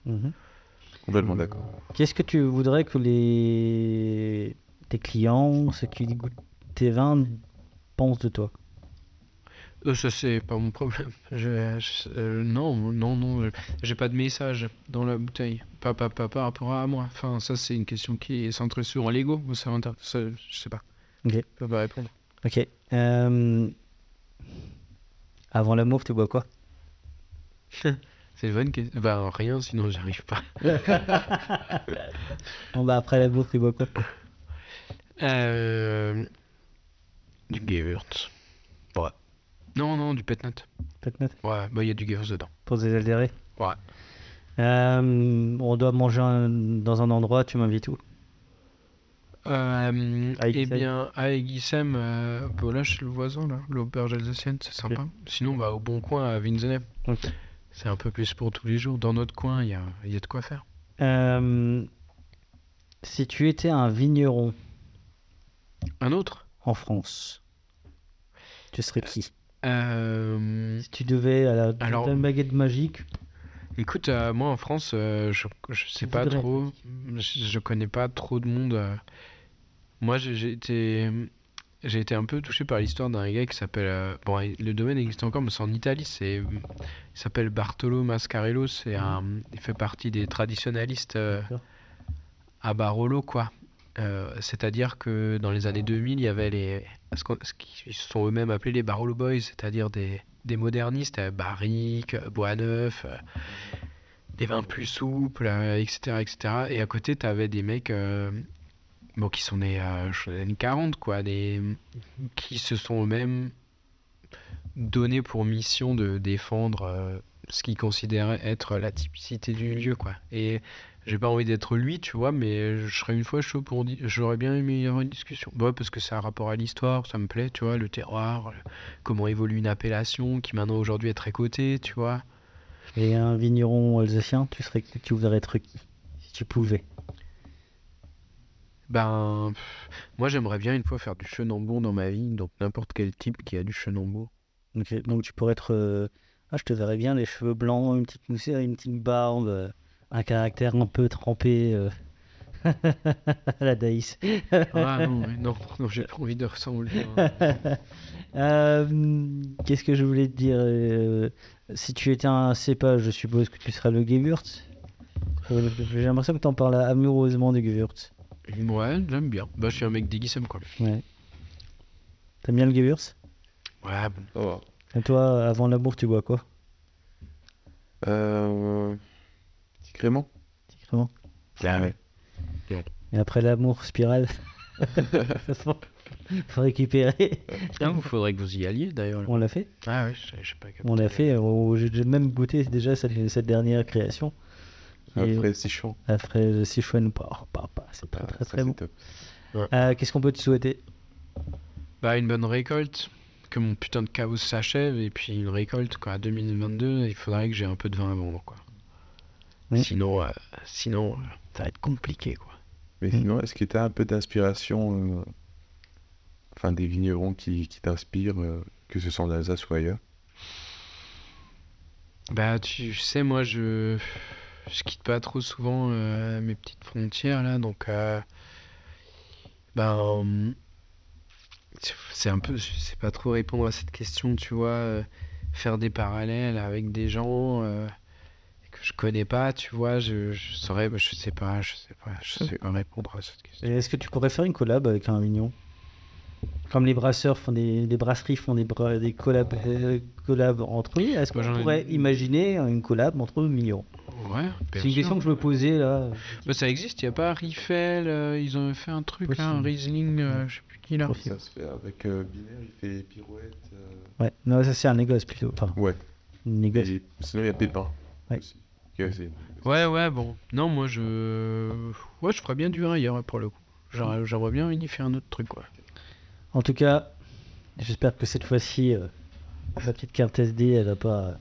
Mhm. Complètement d'accord. Qu'est-ce que tu voudrais que les tes clients, ceux qui goûtent tes vins, pensent de toi? Ça, c'est pas mon problème. Je, je- euh, non, non, non, euh, j'ai pas de message dans la bouteille. Pas, pas, pas par rapport à moi. Enfin, ça, c'est une question qui est centrée sur l'ego. ou Ça, je sais pas. Ok. Je peux pas répondre. Ok. euh, Avant la mauve, tu bois quoi? C'est une bonne question. Bah, rien, sinon j'arrive pas. Bon bah après la mauve, tu bois quoi? Euh, du Gewürz. Ouais. Non, non, du Petnat. Petnat Ouais, bah, il y a du Gewürz dedans. Pour des altérés Ouais. Euh, On doit manger un- dans un endroit, tu m'invites où? Euh, À eh Ixelles. bien, à Aiguissem, euh, bah, là, chez le voisin, là, l'auberge alsacienne, c'est sympa. Sinon, bah, au bon coin, à Winsenep. Ok. C'est un peu plus pour tous les jours. Dans notre coin, il y a, il y a de quoi faire. Euh, Si tu étais un vigneron Un autre? en France, tu serais qui? Euh, Si tu devais, à la Alors- baguette magique, Écoute, euh, moi en France, euh, je, je sais pas voudrais. trop. Je, je connais pas trop de monde. Moi, j'ai été, j'ai été un peu touché par l'histoire d'un gars qui s'appelle. bon, le domaine existe encore, mais c'est en Italie. C'est, il s'appelle Bartolo Mascarello. C'est un, il fait partie des traditionalistes à Barolo, quoi. Euh, c'est-à-dire que dans les années 2000, il y avait les, ce qu'ils se sont eux-mêmes appelés les Barolo Boys, c'est-à-dire des, des modernistes, euh, Barrique, euh, Bois-Neuf, euh, des vins plus souples, euh, etc., etc. Et à côté, tu avais des mecs euh, bon, qui sont nés euh, les années 40, quoi, des, qui se sont eux-mêmes donnés pour mission de défendre euh, ce qu'ils considéraient être la typicité du lieu, quoi. Et j'ai pas envie d'être lui, tu vois, mais je serais une fois chaud pour dire. J'aurais bien aimé y avoir une discussion. Ouais, parce que ça a rapport à l'histoire, ça me plaît, tu vois, le terroir, le- comment évolue une appellation qui maintenant aujourd'hui est très cotée, tu vois. Et un vigneron alsacien, tu serais, tu voudrais être qui si tu pouvais? Ben, pff, moi j'aimerais bien une fois faire du chenambour dans ma vie, donc n'importe quel type qui a du chenambour. Donc, donc tu pourrais être. euh, Ah, je te verrais bien, les cheveux blancs, une petite moussette, une petite barbe, euh, un caractère un peu trempé. euh, à la Daïs. Ah non, mais non, non j'ai pas envie de ressembler. hein. Euh, Qu'est-ce que je voulais te dire euh, Si tu étais un cépage, je suppose que tu seras le Gewürz. Euh, J'ai l'impression que tu en parles amoureusement du Gewürz. Ouais, j'aime bien. Bah, je suis un mec déguisem, quoi. Ouais. T'aimes bien le Gewürz? Ouais, bon. Ça va. Et toi, avant l'amour, tu bois quoi? Euh... Crément Ah ouais. Et après l'amour, spirale Faut récupérer. Tiens, il faudrait que vous y alliez d'ailleurs. On l'a fait Ah ouais, je sais- pas. On l'a fait. J'ai même goûté déjà cette, cette dernière création. Après, c'est chaud. après le Sichuan, pas, pas, pas, c'est très Ah, très ça, très c'est bon. Euh, Qu'est-ce qu'on peut te souhaiter? Bah, une bonne récolte. Que mon putain de chaos s'achève. Et puis une récolte, quoi. À 2022, il faudrait que j'ai un peu de vin à vendre, quoi. Sinon, euh, sinon ça va être compliqué, quoi. Mais sinon, est-ce que tu as un peu d'inspiration, euh, enfin des vignerons qui, qui t'inspirent, euh, que ce soit en Alsace ou ailleurs? Bah, tu sais, moi, je, je quitte pas trop souvent euh, mes petites frontières, là, donc, euh, ben, euh, c'est un peu, je sais pas trop répondre à cette question, tu vois, euh, faire des parallèles avec des gens euh, je connais pas, tu vois, je, je saurais, bah, je sais pas, je sais pas, je sais pas répondre à cette question. Est-ce que tu pourrais faire une collab avec un vignon Comme les brasseurs font des, les brasseries font des, bra- des collabs, euh, collabs entre eux, est-ce Moi, qu'on j'en ai- pourrait imaginer une collab entre vignerons Ouais, C'est une question que je me posais là. Bah, ça existe, il y a pas Riffel, euh, ils ont fait un truc là, un Riesling, euh, je sais plus qui là. Ça se fait avec euh, Binaire, il fait pirouette. euh, Ouais, non, ça c'est un négoce plutôt. Enfin, Ouais. une négoce. Et sinon, il y a Pépin. Ouais. aussi, Ouais, ouais, bon. Non, moi, je... Ouais, je ferais bien du vin ailleurs, pour le coup. J'aimerais bien unifier un autre truc, quoi. En tout cas, j'espère que cette fois-ci, euh, la petite carte SD, elle va pas.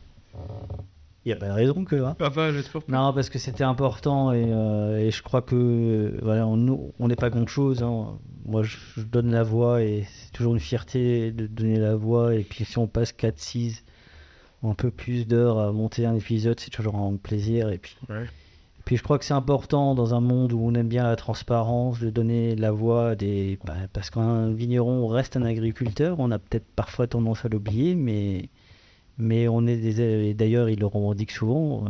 Il n'y a pas de raison que. hein. Papa, j'espère Non, parce que c'était important et, euh, et je crois que euh, voilà, on on n'est pas grand chose. hein. Moi, je, je donne la voix et c'est toujours une fierté de donner la voix. Et puis, si on passe 4, 6, ou un peu plus d'heures à monter un épisode, c'est toujours un plaisir. Et puis, Ouais. puis, je crois que c'est important dans un monde où on aime bien la transparence de donner la voix à des. bah, parce qu'un vigneron reste un agriculteur, on a peut-être parfois tendance à l'oublier, mais. Mais on est des. et D'ailleurs, il le revendique souvent.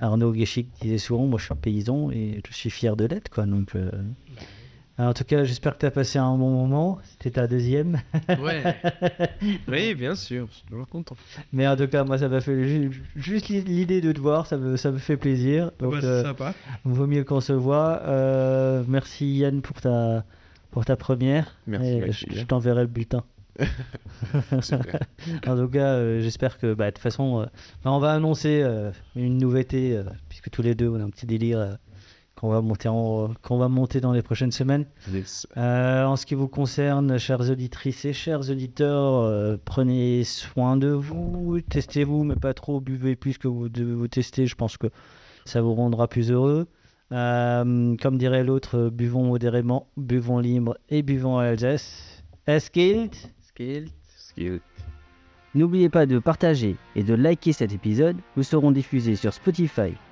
Arnaud Guéchic disait souvent, moi je suis un paysan et je suis fier de l'être. Quoi, donc, euh, En tout cas, j'espère que tu as passé un bon moment. C'était ta deuxième. Ouais. oui, bien sûr, je suis toujours content. Mais en tout cas, moi ça m'a fait ju- juste l'idée de te voir, ça me, ça me fait plaisir. Donc, euh, sympa. vaut mieux qu'on se voit. Euh, merci Yann pour ta, pour ta première. Merci, Et merci, je, t'enverrai le bulletin. En tout cas, euh, j'espère que bah, de toute façon, euh, bah, on va annoncer euh, une nouveauté, euh, puisque tous les deux on a un petit délire euh, qu'on va monter en- va monter dans les prochaines semaines. Yes. Euh, en ce qui vous concerne, chères auditrices et chers auditeurs, euh, prenez soin de vous, testez-vous, mais pas trop, buvez plus que vous devez vous tester, je pense que ça vous rendra plus heureux. Euh, comme dirait l'autre, buvons modérément, buvons libre et buvons à Alsace. Es gilt Skill. Skill. N'oubliez pas de partager et de liker cet épisode. Nous serons diffusés sur Spotify,